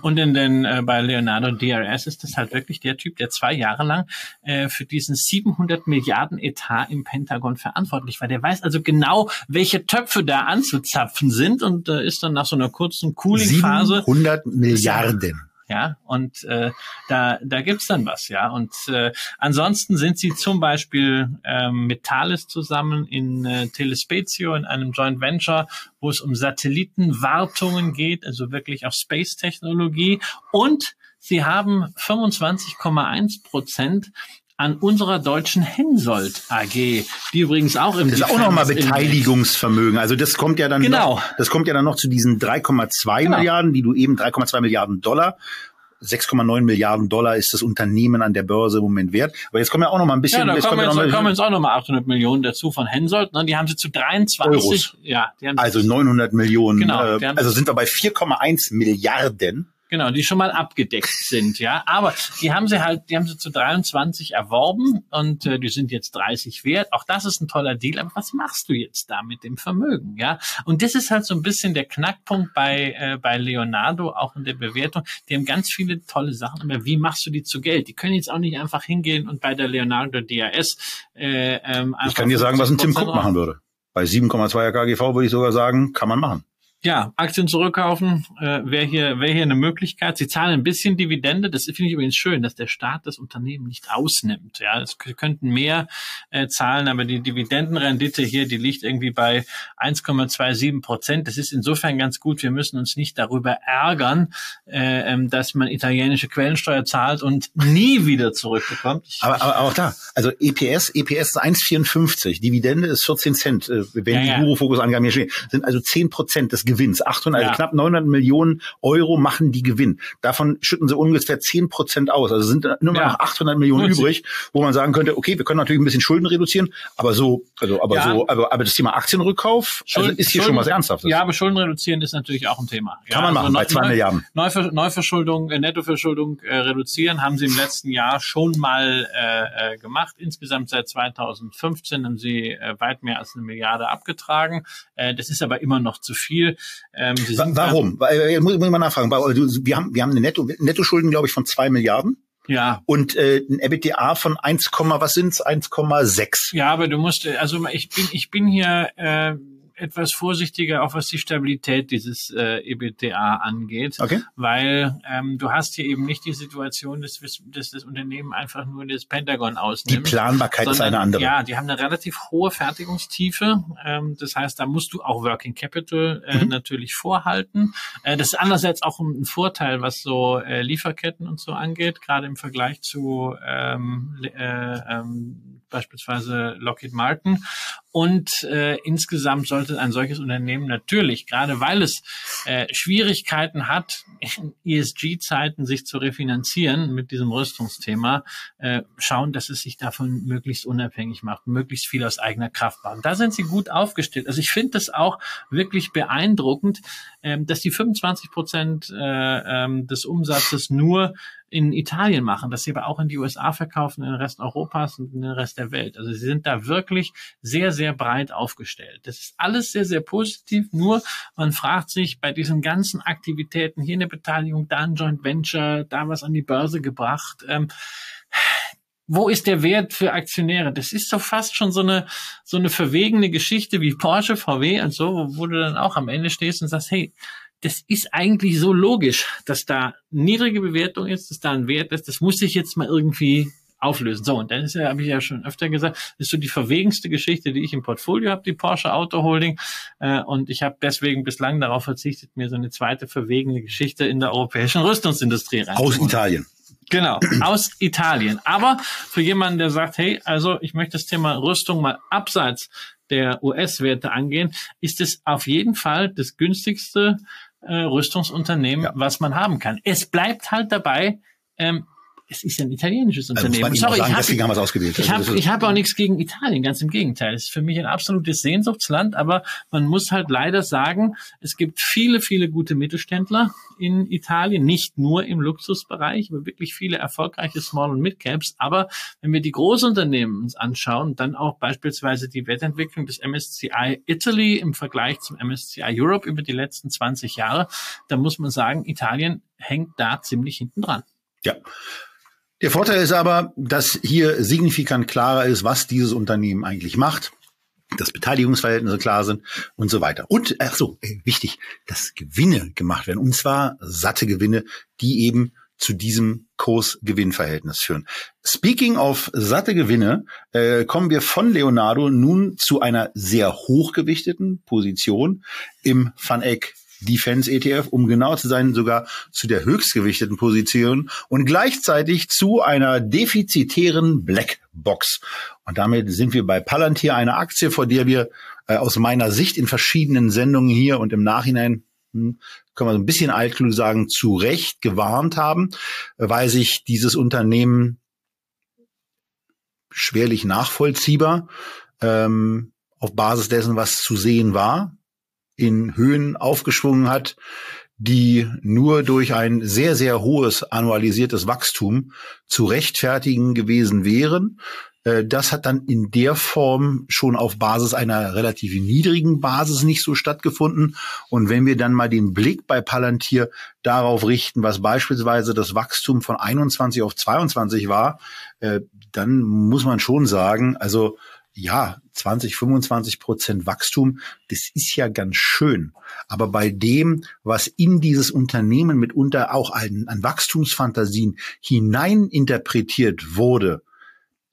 Und in den, äh, bei Leonardo DRS ist das halt wirklich der Typ, der zwei Jahre lang äh, für diesen 700 Milliarden Etat im Pentagon verantwortlich war. Der weiß also genau, welche Töpfe da anzuzapfen sind und äh, ist dann nach so einer kurzen Cooling-Phase. 700 Milliarden ja, und äh, da, da gibt's dann was, ja. Und äh, ansonsten sind sie zum Beispiel ähm, mit Thales zusammen in äh, Telespazio, in einem Joint Venture, wo es um Satellitenwartungen geht, also wirklich auf Space-Technologie. Und sie haben 25,1 Prozent an unserer deutschen Hensoldt AG, die übrigens auch im Das ist auch nochmal Beteiligungsvermögen. Also das kommt ja dann genau. noch, das kommt ja dann noch zu diesen 3,2 genau. Milliarden, die du eben 3,2 Milliarden Dollar 6,9 Milliarden Dollar ist das Unternehmen an der Börse im Moment wert. Aber jetzt kommen ja auch noch mal ein bisschen. Ja, da kommen, jetzt, kommen jetzt auch noch mal 800 Millionen dazu von Hensoldt. Ne? Die haben sie zu 23. Euros. Ja, die haben also 900 Millionen. Genau, äh, also sind wir bei 4,1 Milliarden. Genau, die schon mal abgedeckt sind, ja. Aber die haben sie halt, die haben sie zu 23 erworben und äh, die sind jetzt 30 wert. Auch das ist ein toller Deal. Aber was machst du jetzt da mit dem Vermögen, ja? Und das ist halt so ein bisschen der Knackpunkt bei äh, bei Leonardo auch in der Bewertung. Die haben ganz viele tolle Sachen. Aber wie machst du die zu Geld? Die können jetzt auch nicht einfach hingehen und bei der Leonardo DAS äh, ähm, Ich kann dir sagen, was ein Tim 50% Cook machen würde. Bei 7,2er KGV würde ich sogar sagen, kann man machen. Ja, Aktien zurückkaufen äh, wäre hier, wäre hier eine Möglichkeit. Sie zahlen ein bisschen Dividende. Das finde ich übrigens schön, dass der Staat das Unternehmen nicht ausnimmt. Ja, es könnten mehr äh, zahlen, aber die Dividendenrendite hier, die liegt irgendwie bei 1,27 Prozent. Das ist insofern ganz gut. Wir müssen uns nicht darüber ärgern, äh, ähm, dass man italienische Quellensteuer zahlt und nie wieder zurückbekommt. Ich, Aber, aber auch da, also EPS, EPS ist 1,54, Dividende ist 14 Cent, äh, wenn Ja, die ja. Guru-Fokus-Angaben hier stehen, sind also 10 Prozent des Gewinns. 800, Ja. also knapp 900 Millionen Euro machen die Gewinn. Davon schütten sie ungefähr 10 Prozent aus. Also sind nur Ja. noch 800 Millionen Gut. übrig, wo man sagen könnte, okay, wir können natürlich ein bisschen Schulden reduzieren, aber so, also, aber Ja. so, aber, aber das Thema Aktienrückkauf also Schulden- ist hier schon Schulden- was Ernsthaftes. Ja, aber Schulden reduzieren ist natürlich auch ein Thema. Kann ja, man machen, bei Neu- zwei Neu- Milliarden. Neuver Neuverschuldung, äh, Nettoverschuldung äh, reduzieren haben sie im letzten Jahr schon mal äh, äh, gemacht. Insgesamt seit 2015 haben sie äh, weit mehr als eine Milliarde abgetragen. Äh, das ist aber immer noch zu viel. Ähm, Warum? Äh, muss, muss ich mal nachfragen. Du- Wir haben, wir haben eine Netto, Nettoschulden, glaube ich, von zwei Milliarden ja, und äh, ein EBITDA von 1, was sind's? 1,6. Ja, aber du musst, äh, also ich bin, ich bin hier äh, etwas vorsichtiger, auch was die Stabilität dieses äh, EBITDA angeht, Okay. weil ähm, du hast hier eben nicht die Situation, dass, dass das Unternehmen einfach nur das Pentagon Die ausnimmt. Planbarkeit ist sondern, eine andere. Ja, die haben eine relativ hohe Fertigungstiefe. Ähm, das heißt, da musst du auch Working Capital äh, Mhm. natürlich vorhalten. Äh, das ist andererseits auch ein Vorteil, was so äh, Lieferketten und so angeht, gerade im Vergleich zu ähm, äh, ähm, beispielsweise Lockheed Martin. Und äh, insgesamt sollte ein solches Unternehmen natürlich, gerade weil es äh, Schwierigkeiten hat, in ESG-Zeiten sich zu refinanzieren mit diesem Rüstungsthema, äh, schauen, dass es sich davon möglichst unabhängig macht, möglichst viel aus eigener Kraft bauen. Da sind sie gut aufgestellt. Also ich finde das auch wirklich beeindruckend, ähm, dass die 25 Prozent äh, ähm, des Umsatzes nur in Italien machen, dass sie aber auch in die USA verkaufen, in den Rest Europas und in den Rest der Welt. Also sie sind da wirklich sehr, sehr breit aufgestellt. Das ist alles sehr, sehr positiv. Nur man fragt sich bei diesen ganzen Aktivitäten, hier eine Beteiligung, da ein Joint Venture, da was an die Börse gebracht, ähm, wo ist der Wert für Aktionäre? Das ist doch fast schon so eine, so eine verwegene Geschichte wie Porsche, VW und so, wo, wo du dann auch am Ende stehst und sagst, hey, das ist eigentlich so logisch, dass da niedrige Bewertung ist, dass da ein Wert ist. Das muss sich jetzt mal irgendwie auflösen. So, und dann ist ja, habe ich ja schon öfter gesagt, ist so die verwegenste Geschichte, die ich im Portfolio habe, die Porsche Auto Holding. Äh, und ich habe deswegen bislang darauf verzichtet, mir so eine zweite verwegene Geschichte in der europäischen Rüstungsindustrie Aus reinzuholen. Italien. Genau, aus Italien. Aber für jemanden, der sagt, hey, also ich möchte das Thema Rüstung mal abseits der US-Werte angehen, ist es auf jeden Fall das günstigste äh, Rüstungsunternehmen, Ja. was man haben kann. Es bleibt halt dabei, ähm, es ist ein italienisches Also Unternehmen. man ihnen auch sagen, ich hab- deswegen haben wir es ausgewählt. ich Also habe hab auch nichts gegen Italien, ganz im Gegenteil. Es ist für mich ein absolutes Sehnsuchtsland, aber man muss halt leider sagen, es gibt viele, viele gute Mittelständler in Italien, nicht nur im Luxusbereich, aber wirklich viele erfolgreiche Small- und Mid-Caps. Aber wenn wir die Großunternehmen uns anschauen, dann auch beispielsweise die Wertentwicklung des MSCI Italy im Vergleich zum MSCI Europe über die letzten 20 Jahre, dann muss man sagen, Italien hängt da ziemlich hinten dran. Ja. Der Vorteil ist aber, dass hier signifikant klarer ist, was dieses Unternehmen eigentlich macht, dass Beteiligungsverhältnisse klar sind und so weiter. Und, ach so, äh, wichtig, dass Gewinne gemacht werden. Und zwar satte Gewinne, die eben zu diesem Kurs-Gewinn-Verhältnis führen. Speaking of satte Gewinne, äh, kommen wir von Leonardo nun zu einer sehr hochgewichteten Position im Van Eck Defense ETF, um genau zu sein, sogar zu der höchstgewichteten Position und gleichzeitig zu einer defizitären Blackbox. Und damit sind wir bei Palantir, einer Aktie, vor der wir äh, aus meiner Sicht in verschiedenen Sendungen hier und im Nachhinein hm, können wir so ein bisschen altklug sagen, zu Recht gewarnt haben, weil sich dieses Unternehmen schwerlich nachvollziehbar ähm, auf Basis dessen, was zu sehen war, in Höhen aufgeschwungen hat, die nur durch ein sehr, sehr hohes annualisiertes Wachstum zu rechtfertigen gewesen wären. Äh, das hat dann in der Form schon auf Basis einer relativ niedrigen Basis nicht so stattgefunden. Und wenn wir dann mal den Blick bei Palantir darauf richten, was beispielsweise das Wachstum von 21 auf 22 war, äh, dann muss man schon sagen, also ja, 20, 25 Prozent Wachstum, das ist ja ganz schön. Aber bei dem, was in dieses Unternehmen mitunter auch an, an Wachstumsfantasien hineininterpretiert wurde,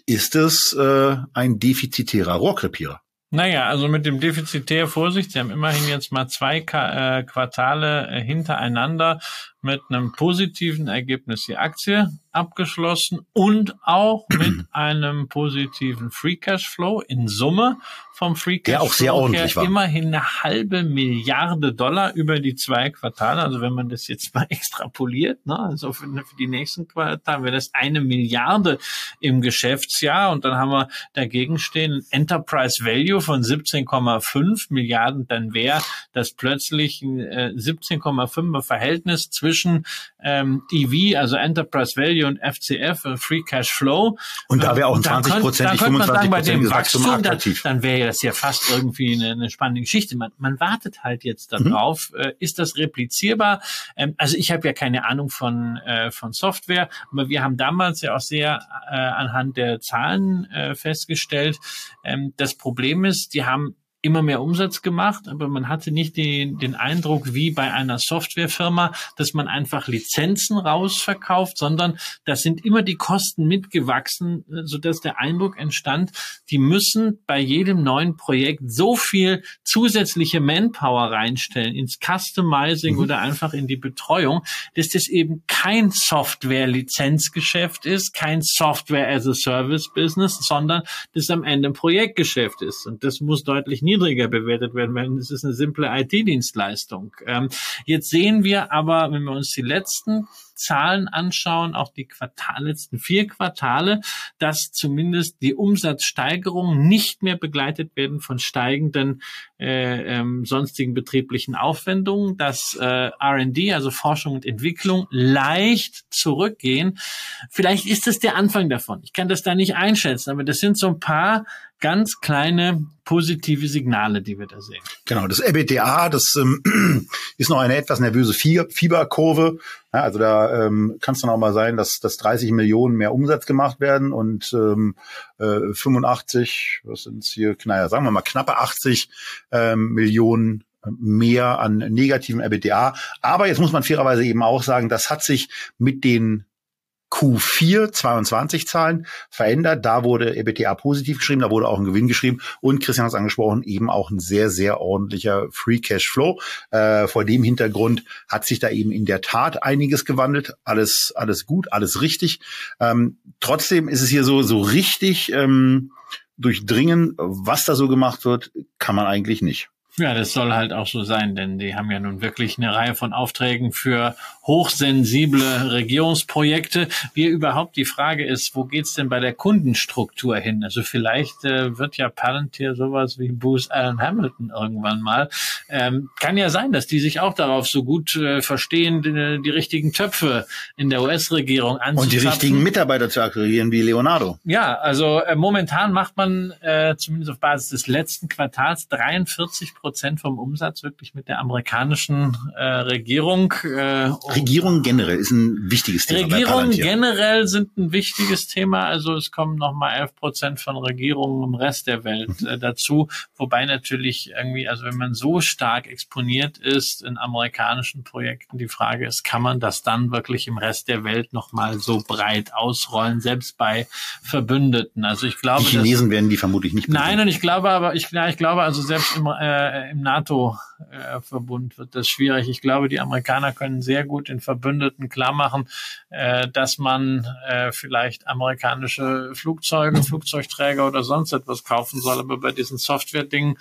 ist es äh, ein defizitärer Rohrkrepierer. Naja, also mit dem defizitär Vorsicht, Sie haben immerhin jetzt mal zwei äh, Quartale äh, hintereinander mit einem positiven Ergebnis die Aktie abgeschlossen und auch mit einem positiven Free Cash Flow in Summe vom Free Cash Der auch sehr ordentlich war. immerhin eine halbe Milliarde Dollar über die zwei Quartale. Also wenn man das jetzt mal extrapoliert, ne, also für, für die nächsten Quartale wäre das eine Milliarde im Geschäftsjahr und dann haben wir dagegen stehen Enterprise Value von 17,5 Milliarden, dann wäre das plötzlich ein äh, 17,5er Verhältnis zwischen ähm, EV, also Enterprise Value und FCF, äh, Free Cash Flow. Und da wäre auch ein 20 Prozent, 25 Prozent Wachstum attraktiv. Dann, dann wäre das ja fast irgendwie eine, eine spannende Geschichte. Man, man wartet halt jetzt darauf. Mhm. Äh, ist das replizierbar? Ähm, also ich habe ja keine Ahnung von, äh, von Software, aber wir haben damals ja auch sehr äh, anhand der Zahlen äh, festgestellt, ähm, das Problem ist, die haben immer mehr Umsatz gemacht, aber man hatte nicht den, den Eindruck wie bei einer Softwarefirma, dass man einfach Lizenzen rausverkauft, sondern da sind immer die Kosten mitgewachsen, sodass der Eindruck entstand, die müssen bei jedem neuen Projekt so viel zusätzliche Manpower reinstellen ins Customizing mhm. oder einfach in die Betreuung, dass das eben kein Software-Lizenzgeschäft ist, kein Software-as-a-Service-Business, sondern das am Ende ein Projektgeschäft ist. Und das muss deutlich niedriger niedriger bewertet werden, weil es ist eine simple IT-Dienstleistung. Ähm, jetzt sehen wir aber, wenn wir uns die letzten Zahlen anschauen, auch die Quartal, letzten vier Quartale, dass zumindest die Umsatzsteigerungen nicht mehr begleitet werden von steigenden äh, ähm, sonstigen betrieblichen Aufwendungen, dass äh, R&D, also Forschung und Entwicklung, leicht zurückgehen. Vielleicht ist das der Anfang davon. Ich kann das da nicht einschätzen, aber das sind so ein paar ganz kleine positive Signale, die wir da sehen. Genau, das EBITDA, das ähm, ist noch eine etwas nervöse Fieberkurve. Ja, also da ähm, kann es dann auch mal sein, dass, dass 30 Millionen mehr Umsatz gemacht werden und ähm, äh, 85, was sind hier, naja, sagen wir mal knappe 80 ähm, Millionen mehr an negativen EBITDA. Aber jetzt muss man fairerweise eben auch sagen, das hat sich mit den Q4 22 Zahlen verändert. Da wurde EBITDA positiv geschrieben, da wurde auch ein Gewinn geschrieben und Christian hat es angesprochen, eben auch ein sehr, sehr ordentlicher Free Cash Flow. Äh, vor dem Hintergrund hat sich da eben in der Tat einiges gewandelt. Alles, alles gut, alles richtig. Ähm, trotzdem ist es hier so, so richtig ähm, durchdringen, was da so gemacht wird, kann man eigentlich nicht. Ja, das soll halt auch so sein, denn die haben ja nun wirklich eine Reihe von Aufträgen für hochsensible Regierungsprojekte. Wie überhaupt die Frage ist, wo geht's denn bei der Kundenstruktur hin? Also vielleicht äh, wird ja Palantir sowas wie Bruce Allen Hamilton irgendwann mal. Ähm, kann ja sein, dass die sich auch darauf so gut äh, verstehen, die, die, richtigen Töpfe in der US-Regierung anzuzapfen. Und die richtigen Mitarbeiter zu akquirieren wie Leonardo. Ja, also äh, momentan macht man äh, zumindest auf Basis des letzten Quartals 43 Prozent vom Umsatz wirklich mit der amerikanischen äh, Regierung. Äh, Regierung generell ist ein wichtiges Thema. Regierungen generell sind ein wichtiges Thema. Also es kommen nochmal 11 Prozent von Regierungen im Rest der Welt mhm. äh, dazu. Wobei natürlich irgendwie, also wenn man so stark exponiert ist in amerikanischen Projekten, die Frage ist, kann man das dann wirklich im Rest der Welt nochmal so breit ausrollen, selbst bei Verbündeten? Also ich glaube, die Chinesen werden die vermutlich nicht. Nein, und ich glaube aber, ich, ja, ich glaube also selbst im äh, äh, im NATO-Verbund wird das schwierig. Ich glaube, die Amerikaner können sehr gut gut den Verbündeten klar machen, äh, dass man äh, vielleicht amerikanische Flugzeuge, Flugzeugträger oder sonst etwas kaufen soll. Aber bei diesen Software-Dingen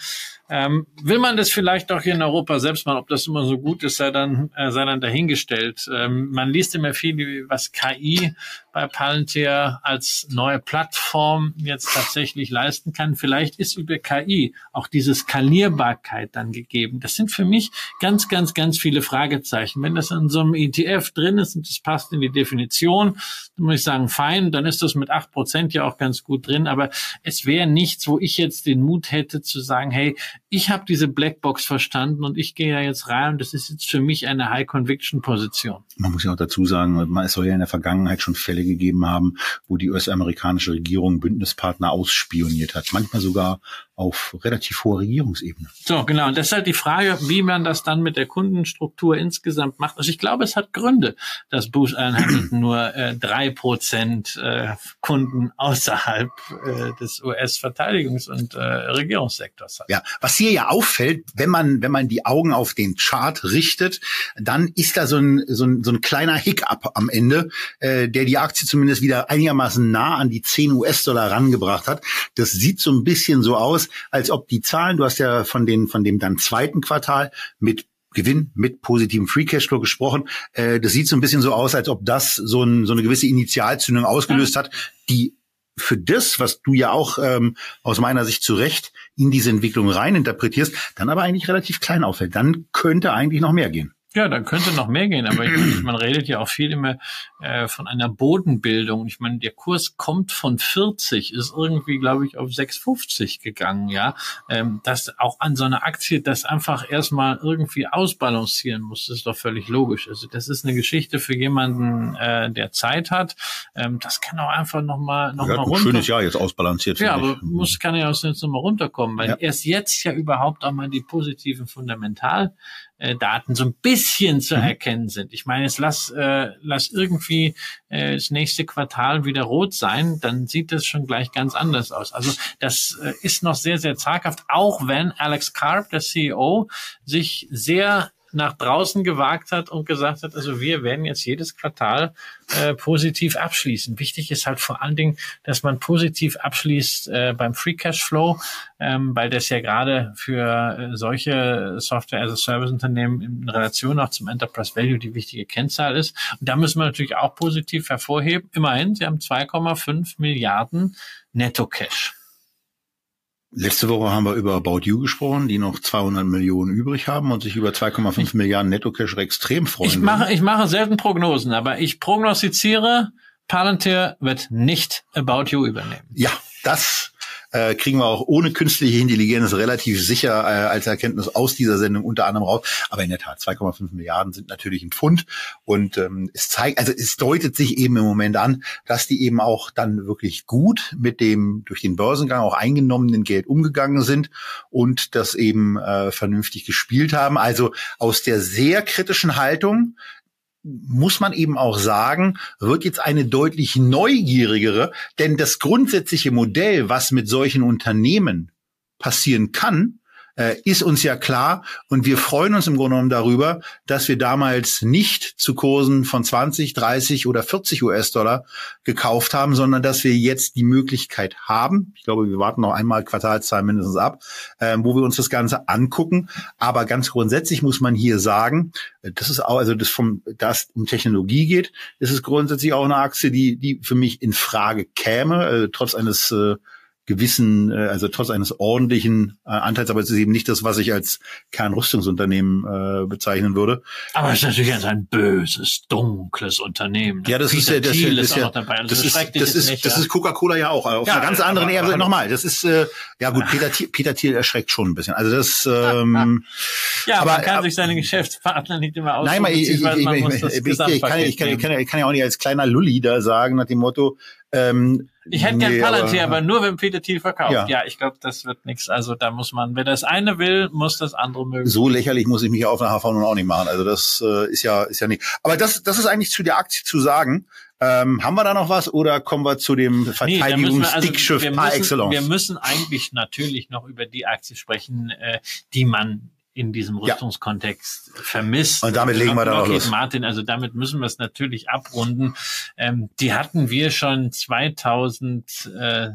ähm, will man das vielleicht auch hier in Europa selbst machen? Ob das immer so gut ist, sei dann, äh, sei dann dahingestellt. Ähm, man liest immer viel, was KI bei Palantir als neue Plattform jetzt tatsächlich leisten kann. Vielleicht ist über KI auch diese Skalierbarkeit dann gegeben. Das sind für mich ganz, ganz, ganz viele Fragezeichen. Wenn das in so einem ETF drin ist und das passt in die Definition, dann muss ich sagen, fein, dann ist das mit acht Prozent ja auch ganz gut drin. Aber es wäre nichts, wo ich jetzt den Mut hätte zu sagen, hey, ich habe diese Blackbox verstanden und ich gehe ja jetzt rein und das ist jetzt für mich eine High-Conviction-Position. Man muss ja auch dazu sagen, es soll ja in der Vergangenheit schon Fälle gegeben haben, wo die US-amerikanische Regierung Bündnispartner ausspioniert hat. Manchmal sogar auf relativ hoher Regierungsebene. So, genau. Und das ist halt die Frage, wie man das dann mit der Kundenstruktur insgesamt macht. Also ich glaube, es hat Gründe, dass Booz Allen Hamilton nur äh, drei Prozent äh, Kunden außerhalb äh, des US-Verteidigungs- und äh, Regierungssektors hat. Ja, was hier ja auffällt, wenn man, wenn man die Augen auf den Chart richtet, dann ist da so ein, so ein, so ein kleiner Hiccup am Ende, äh, der die Aktie zumindest wieder einigermaßen nah an die 10 US-Dollar rangebracht hat. Das sieht so ein bisschen so aus, als ob die Zahlen, du hast ja von den, von dem dann zweiten Quartal mit Gewinn mit positivem Free Cashflow gesprochen. Äh, das sieht so ein bisschen so aus, als ob das so, ein, so eine gewisse Initialzündung ausgelöst hat, die für das, was du ja auch ähm, aus meiner Sicht zu Recht in diese Entwicklung rein interpretierst, dann aber eigentlich relativ klein auffällt. Dann könnte eigentlich noch mehr gehen. Ja, da könnte noch mehr gehen, aber ich, man redet ja auch viel immer äh, von einer Bodenbildung. Ich meine, der Kurs kommt von 40, ist irgendwie, glaube ich, auf 6,50 gegangen, ja. Ähm, dass auch an so einer Aktie das einfach erstmal irgendwie ausbalancieren muss, ist doch völlig logisch. Also das ist eine Geschichte für jemanden, äh, der Zeit hat. Ähm, das kann auch einfach nochmal noch ja, mal runter. Schönes Jahr jetzt ausbalanciert. Ja, aber muss kann ja auch jetzt nochmal runterkommen, weil ja. erst jetzt ja überhaupt auch mal die positiven Fundamental äh, Daten so ein bisschen zu mhm. erkennen sind. Ich meine, jetzt lass, äh, lass irgendwie äh, das nächste Quartal wieder rot sein, dann sieht das schon gleich ganz anders aus. Also das äh, ist noch sehr, sehr zaghaft, auch wenn Alex Karp, der CEO, sich sehr nach draußen gewagt hat und gesagt hat, also wir werden jetzt jedes Quartal äh, positiv abschließen. Wichtig ist halt vor allen Dingen, dass man positiv abschließt äh, beim Free Cash Flow, ähm, weil das ja gerade für äh, solche Software as a Service Unternehmen in Relation auch zum Enterprise Value die wichtige Kennzahl ist. Und da müssen wir natürlich auch positiv hervorheben. Immerhin, sie haben 2,5 Milliarden Netto Cash. Letzte Woche haben wir über About You gesprochen, die noch 200 Millionen übrig haben und sich über 2,5 Milliarden Netto-Cash extrem freuen. Ich mache, ich mache selten Prognosen, aber ich prognostiziere, Palantir wird nicht About You übernehmen. Ja, das äh, kriegen wir auch ohne künstliche Intelligenz relativ sicher äh, als Erkenntnis aus dieser Sendung unter anderem raus. Aber in der Tat, 2,5 Milliarden sind natürlich ein Pfund und ähm, es zeigt, also es deutet sich eben im Moment an, dass die eben auch dann wirklich gut mit dem durch den Börsengang auch eingenommenen Geld umgegangen sind und das eben äh, vernünftig gespielt haben. Also aus der sehr kritischen Haltung muss man eben auch sagen, wird jetzt eine deutlich neugierigere, denn das grundsätzliche Modell, was mit solchen Unternehmen passieren kann, äh, ist uns ja klar und wir freuen uns im Grunde genommen darüber, dass wir damals nicht zu Kursen von 20, 30 oder 40 US-Dollar gekauft haben, sondern dass wir jetzt die Möglichkeit haben, ich glaube, wir warten noch einmal Quartalszahlen mindestens ab, äh, wo wir uns das Ganze angucken. Aber ganz grundsätzlich muss man hier sagen, äh, das ist auch, also das vom, das um Technologie geht, ist es grundsätzlich auch eine Aktie, die, die für mich in Frage käme, äh, trotz eines äh, gewissen, äh, also trotz eines ordentlichen äh, Anteils, aber es ist eben nicht das, was ich als Kernrüstungsunternehmen äh, bezeichnen würde. Aber es ist natürlich ein böses, dunkles Unternehmen. Ja, das ist ja das, Thiel ist, ja. Also das, das, ist, das ist, nicht, das ja. ist Coca-Cola ja auch, auf Ja, einer ganz anderen aber- Ebene. aber- Nochmal, das ist, äh, ja gut, Peter, Thiel- Peter Thiel erschreckt schon ein bisschen. Also das, ähm, ja, aber- man kann aber- sich seine Geschäftspartner nicht immer aussuchen, Nein, ich, ich, ich, man ich, kann, kann, ich kann ja auch nicht als kleiner Lulli da sagen, nach dem Motto, ähm, Ich hätte gern nee, Palantir, aber, nur wenn Peter Thiel verkauft. Ja. Ja, ich glaube, das wird nichts. Also da muss man, wer das eine will, muss das andere mögen. so lächerlich muss ich mich auf einer HV nun auch nicht machen. Also das äh, ist ja ist ja nicht. Aber das das ist eigentlich zu der Aktie zu sagen. Ähm, haben wir da noch was oder kommen wir zu dem Nee, müssen wir, also, Verteidigungsdickschiff par müssen, excellence? wir müssen eigentlich natürlich noch über die Aktie sprechen, äh, die man in diesem Rüstungskontext ja. vermisst. Und damit legen wir dann auch los. Martin, also damit müssen wir es natürlich abrunden. Ähm, die hatten wir schon 2000. Äh,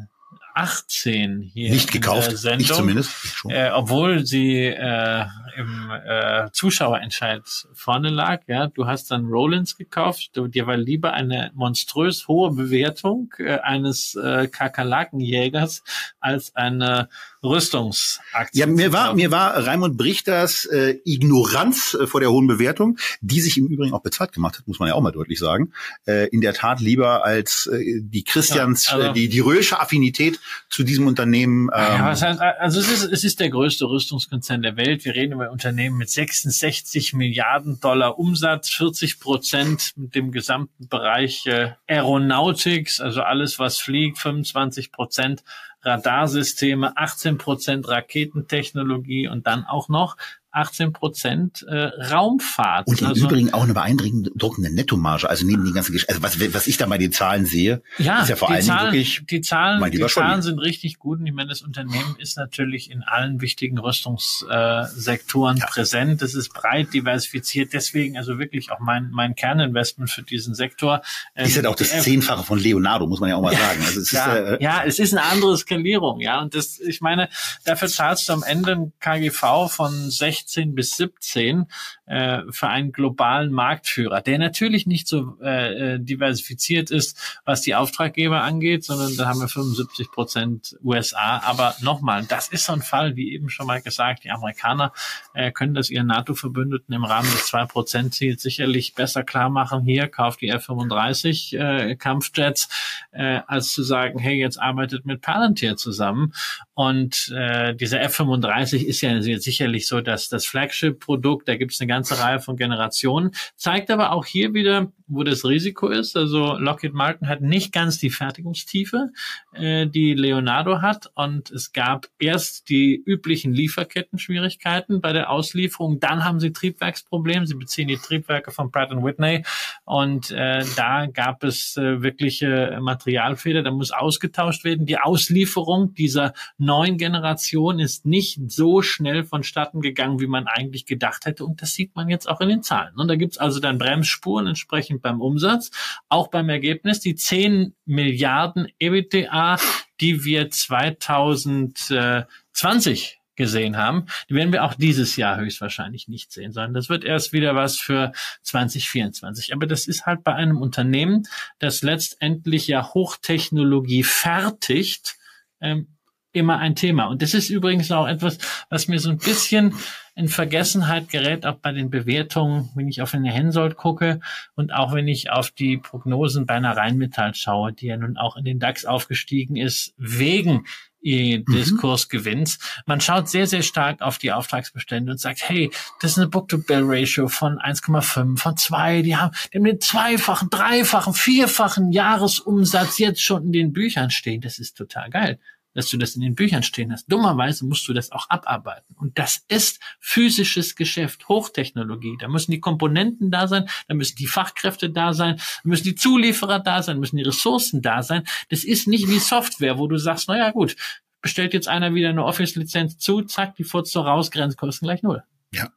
18 hier nicht gekauft, Sendung, nicht zumindest, äh, obwohl sie äh, im äh, Zuschauerentscheid vorne lag. Ja, du hast dann Rollins gekauft. Du, dir war lieber eine monströs hohe Bewertung äh, eines äh, Kakerlakenjägers als eine Rüstungsaktie. Ja, mir war mir war Raimund Brichters äh, Ignoranz äh, vor der hohen Bewertung, die sich im Übrigen auch bezahlt gemacht hat, muss man ja auch mal deutlich sagen. Äh, in der Tat lieber als äh, die Christians, ja, also, äh, die die Rösche Affinität zu diesem Unternehmen. Ähm, ja, was heißt, also es ist es ist der größte Rüstungskonzern der Welt. Wir reden über Unternehmen mit 66 Milliarden Dollar Umsatz, 40 Prozent mit dem gesamten Bereich äh, Aeronautics, also alles was fliegt, 25 Prozent Radarsysteme, 18 Prozent Raketentechnologie und dann auch noch 18 Prozent äh, Raumfahrt. Und im also, Übrigen auch eine beeindruckende Nettomarge. Also neben den ganzen, Gesch also was, was ich da bei den Zahlen sehe, ja, ist ja vor Dingen wirklich. Die Zahlen, die Zahlen sind richtig gut. Und ich meine, das Unternehmen ist natürlich in allen wichtigen Rüstungssektoren ja. präsent. Es ist breit diversifiziert. Deswegen also wirklich auch mein, mein Kerninvestment für diesen Sektor. Ähm, ist ja auch das Zehnfache von Leonardo, muss man ja auch mal ja, sagen. Also es ja, ist, äh, ja, es ist eine andere Skalierung. Ja, und das, ich meine, dafür zahlst du am Ende ein KGV von 16 16 bis 17 äh, für einen globalen Marktführer, der natürlich nicht so äh, äh diversifiziert ist, was die Auftraggeber angeht, sondern da haben wir 75 Prozent USA. Aber nochmal, das ist so ein Fall, wie eben schon mal gesagt, die Amerikaner äh, können das ihren NATO-Verbündeten im Rahmen des 2-Prozent-Ziels sicherlich besser klar machen. Hier kauft die F-35 äh, Kampfjets, äh, als zu sagen, hey, jetzt arbeitet mit Palantir zusammen. Und äh, dieser F-35 ist ja sicherlich so, dass das Flagship-Produkt, da gibt es eine ganze Reihe von Generationen, zeigt aber auch hier wieder, wo das Risiko ist. Also Lockheed Martin hat nicht ganz die Fertigungstiefe, äh, die Leonardo hat. Und es gab erst die üblichen Lieferketten-Schwierigkeiten bei der Auslieferung. Dann haben sie Triebwerksprobleme. Sie beziehen die Triebwerke von Pratt Whitney. Und äh, da gab es äh, wirkliche Materialfehler. Da muss ausgetauscht werden. Die Auslieferung dieser neuen Generation ist nicht so schnell vonstatten gegangen, wie man eigentlich gedacht hätte. Und das sieht man jetzt auch in den Zahlen. Und da gibt's also dann Bremsspuren entsprechend beim Umsatz, auch beim Ergebnis. Die 10 Milliarden EBITDA, die wir 2020 gesehen haben, die werden wir auch dieses Jahr höchstwahrscheinlich nicht sehen, sondern das wird erst wieder was für 2024. Aber das ist halt bei einem Unternehmen, das letztendlich ja Hochtechnologie fertigt, ähm, immer ein Thema. Und das ist übrigens auch etwas, was mir so ein bisschen in Vergessenheit gerät, auch bei den Bewertungen, wenn ich auf eine Hensoldt gucke und auch wenn ich auf die Prognosen bei einer Rheinmetall schaue, die ja nun auch in den DAX aufgestiegen ist, wegen des mhm. Kursgewinns. Man schaut sehr, sehr stark auf die Auftragsbestände und sagt, hey, das ist eine Book-to-Bill-Ratio von 1,5, von 2, die haben, die haben den zweifachen, dreifachen, vierfachen Jahresumsatz jetzt schon in den Büchern stehen. Das ist total geil dass du das in den Büchern stehen hast. Dummerweise musst du das auch abarbeiten. Und das ist physisches Geschäft, Hochtechnologie. Da müssen die Komponenten da sein, da müssen die Fachkräfte da sein, da müssen die Zulieferer da sein, müssen die Ressourcen da sein. Das ist nicht wie Software, wo du sagst, na ja, gut, bestellt jetzt einer wieder eine Office-Lizenz zu, zack, die furzt so raus, Grenzkosten gleich null. Ja.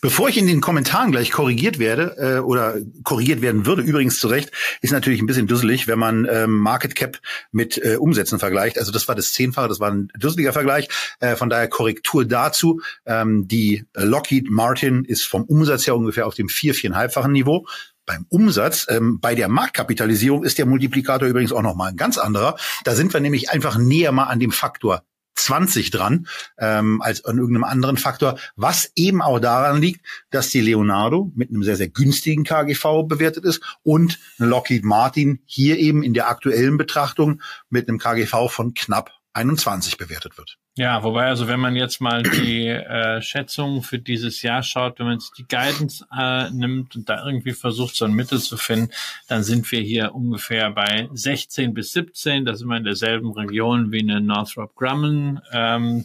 Bevor ich in den Kommentaren gleich korrigiert werde äh, oder korrigiert werden würde, übrigens zu Recht, ist natürlich ein bisschen dusselig, wenn man ähm, Market Cap mit äh, Umsätzen vergleicht. Also das war das Zehnfache, das war ein dusseliger Vergleich. Äh, von daher Korrektur dazu. Ähm, die Lockheed Martin ist vom Umsatz her ungefähr auf dem vier, viereinhalbfachen Niveau beim Umsatz, ähm, bei der Marktkapitalisierung ist der Multiplikator übrigens auch nochmal ein ganz anderer. Da sind wir nämlich einfach näher mal an dem Faktor 20 dran ähm, als an irgendeinem anderen Faktor, was eben auch daran liegt, dass die Leonardo mit einem sehr, sehr günstigen KGV bewertet ist und Lockheed Martin hier eben in der aktuellen Betrachtung mit einem KGV von knapp 21 bewertet wird. Ja, wobei also wenn man jetzt mal die äh, Schätzungen für dieses Jahr schaut, wenn man sich die Guidance äh, nimmt und da irgendwie versucht, so ein Mittel zu finden, dann sind wir hier ungefähr bei 16 bis 17. Das sind wir in derselben Region wie eine Northrop Grumman. Ähm,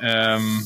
ähm,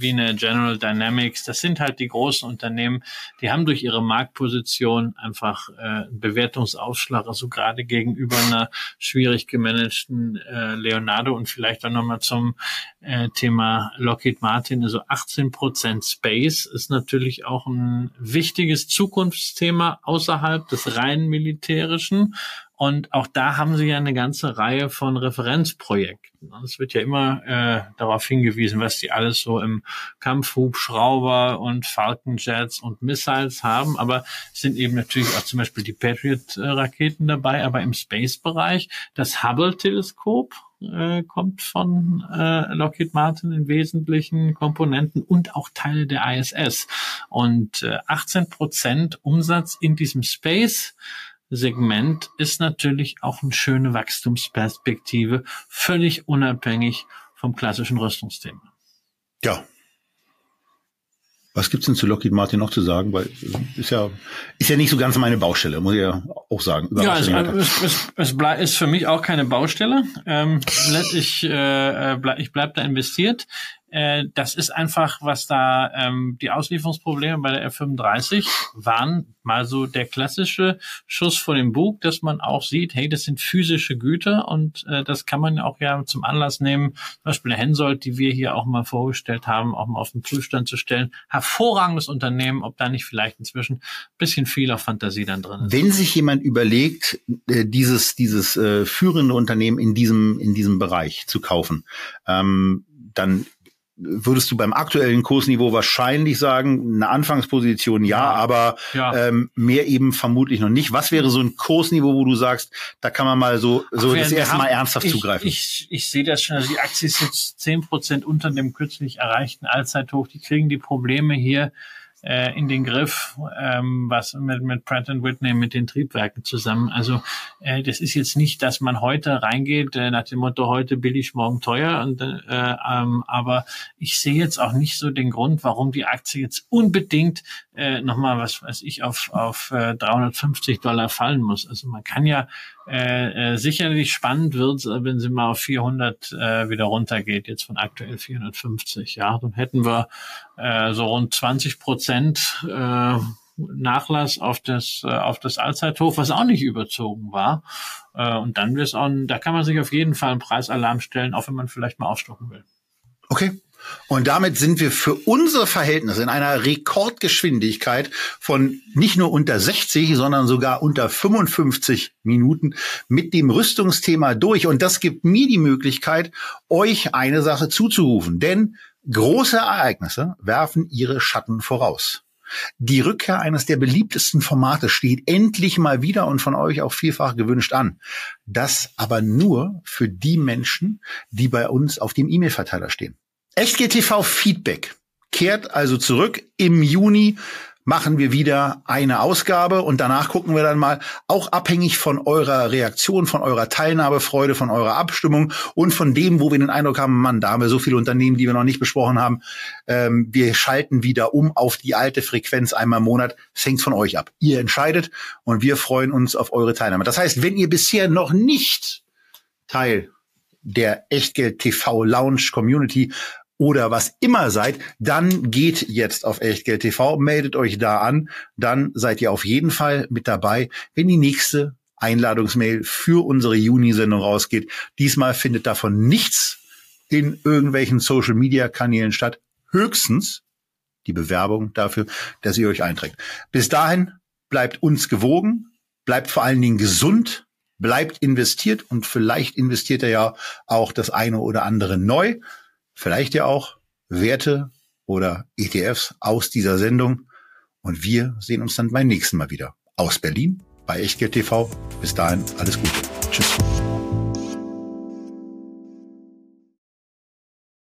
wie eine General Dynamics. Das sind halt die großen Unternehmen, die haben durch ihre Marktposition einfach äh, einen Bewertungsaufschlag, also gerade gegenüber einer schwierig gemanagten äh, Leonardo und vielleicht auch nochmal zum äh, Thema Lockheed Martin. Also 18 Prozent Space ist natürlich auch ein wichtiges Zukunftsthema außerhalb des rein militärischen. Und auch da haben sie ja eine ganze Reihe von Referenzprojekten. Es wird ja immer äh, darauf hingewiesen, was die alles so im Kampfhubschrauber und Falconjets und Missiles haben. Aber es sind eben natürlich auch zum Beispiel die Patriot-Raketen dabei. Aber im Space-Bereich das Hubble-Teleskop äh, kommt von äh, Lockheed Martin in wesentlichen Komponenten und auch Teile der ISS. Und äh, 18 Prozent Umsatz in diesem Space Segment ist natürlich auch eine schöne Wachstumsperspektive, völlig unabhängig vom klassischen Rüstungsthema. Ja. Was gibt's denn zu Lockheed Martin noch zu sagen? Weil ist ja ist ja nicht so ganz meine Baustelle, muss ich ja auch sagen. Ja, es, es, es, es bleib, ist für mich auch keine Baustelle. Ähm, ich, äh, bleib, ich bleib da investiert. Äh, das ist einfach, was da ähm, die Auslieferungsprobleme bei der F35 waren, mal so der klassische Schuss vor dem Bug, dass man auch sieht, hey, das sind physische Güter und äh, das kann man auch ja zum Anlass nehmen, zum Beispiel der Hensoldt, die wir hier auch mal vorgestellt haben, auch mal auf den Prüfstand zu stellen. Hervorragendes Unternehmen, ob da nicht vielleicht inzwischen ein bisschen viel auf Fantasie dann drin ist. Wenn sich jemand überlegt, äh, dieses, dieses äh, führende Unternehmen in diesem, in diesem Bereich zu kaufen, ähm, dann würdest du beim aktuellen Kursniveau wahrscheinlich sagen, eine Anfangsposition ja, ja. aber ja. Ähm, mehr eben vermutlich noch nicht. Was wäre so ein Kursniveau, wo du sagst, da kann man mal so, so Ach, das erste Mal ernsthaft ich, zugreifen? Ich, ich sehe das schon. Also die Aktie ist jetzt zehn Prozent unter dem kürzlich erreichten Allzeithoch. Die kriegen die Probleme hier äh, in den Griff, ähm, was mit, mit Pratt Whitney, mit den Triebwerken zusammen. Also äh, das ist jetzt nicht, dass man heute reingeht äh, nach dem Motto heute billig, morgen teuer. Und, äh, ähm, aber ich sehe jetzt auch nicht so den Grund, warum die Aktie jetzt unbedingt äh, nochmal, was weiß ich, auf, auf äh, 350 Dollar fallen muss. Also man kann ja äh, äh, sicherlich spannend wird, wenn sie mal auf 400 äh, wieder runtergeht, jetzt von aktuell 450. Ja, dann hätten wir äh, so rund 20 Prozent äh, Nachlass auf das äh, auf das Allzeithoch, was auch nicht überzogen war. Äh, und dann wird es auch, da kann man sich auf jeden Fall einen Preisalarm stellen, auch wenn man vielleicht mal aufstocken will. Okay, und damit sind wir für unsere Verhältnisse in einer Rekordgeschwindigkeit von nicht nur unter 60, sondern sogar unter 55 Minuten mit dem Rüstungsthema durch. Und das gibt mir die Möglichkeit, euch eine Sache zuzurufen. Denn große Ereignisse werfen ihre Schatten voraus. Die Rückkehr eines der beliebtesten Formate steht endlich mal wieder und von euch auch vielfach gewünscht an. Das aber nur für die Menschen, die bei uns auf dem E-Mail-Verteiler stehen. SGTV Feedback kehrt also zurück. Im Juni machen wir wieder eine Ausgabe und danach gucken wir dann mal, auch abhängig von eurer Reaktion, von eurer Teilnahmefreude, von eurer Abstimmung und von dem, wo wir den Eindruck haben, Mann, da haben wir so viele Unternehmen, die wir noch nicht besprochen haben. Ähm, wir schalten wieder um auf die alte Frequenz einmal im Monat. Es hängt von euch ab. Ihr entscheidet und wir freuen uns auf eure Teilnahme. Das heißt, wenn ihr bisher noch nicht Teil der Echtgeld TV Lounge Community oder was immer seid, dann geht jetzt auf Echtgeld TV, meldet euch da an, dann seid ihr auf jeden Fall mit dabei, wenn die nächste Einladungsmail für unsere Juni-Sendung rausgeht. Diesmal findet davon nichts in irgendwelchen Social-Media-Kanälen statt, höchstens die Bewerbung dafür, dass ihr euch einträgt. Bis dahin bleibt uns gewogen, bleibt vor allen Dingen gesund, bleibt investiert und vielleicht investiert er ja auch das eine oder andere neu vielleicht ja auch Werte oder ETFs aus dieser Sendung. Und wir sehen uns dann beim nächsten Mal wieder aus Berlin bei Echtgeld TV. Bis dahin alles Gute. Tschüss.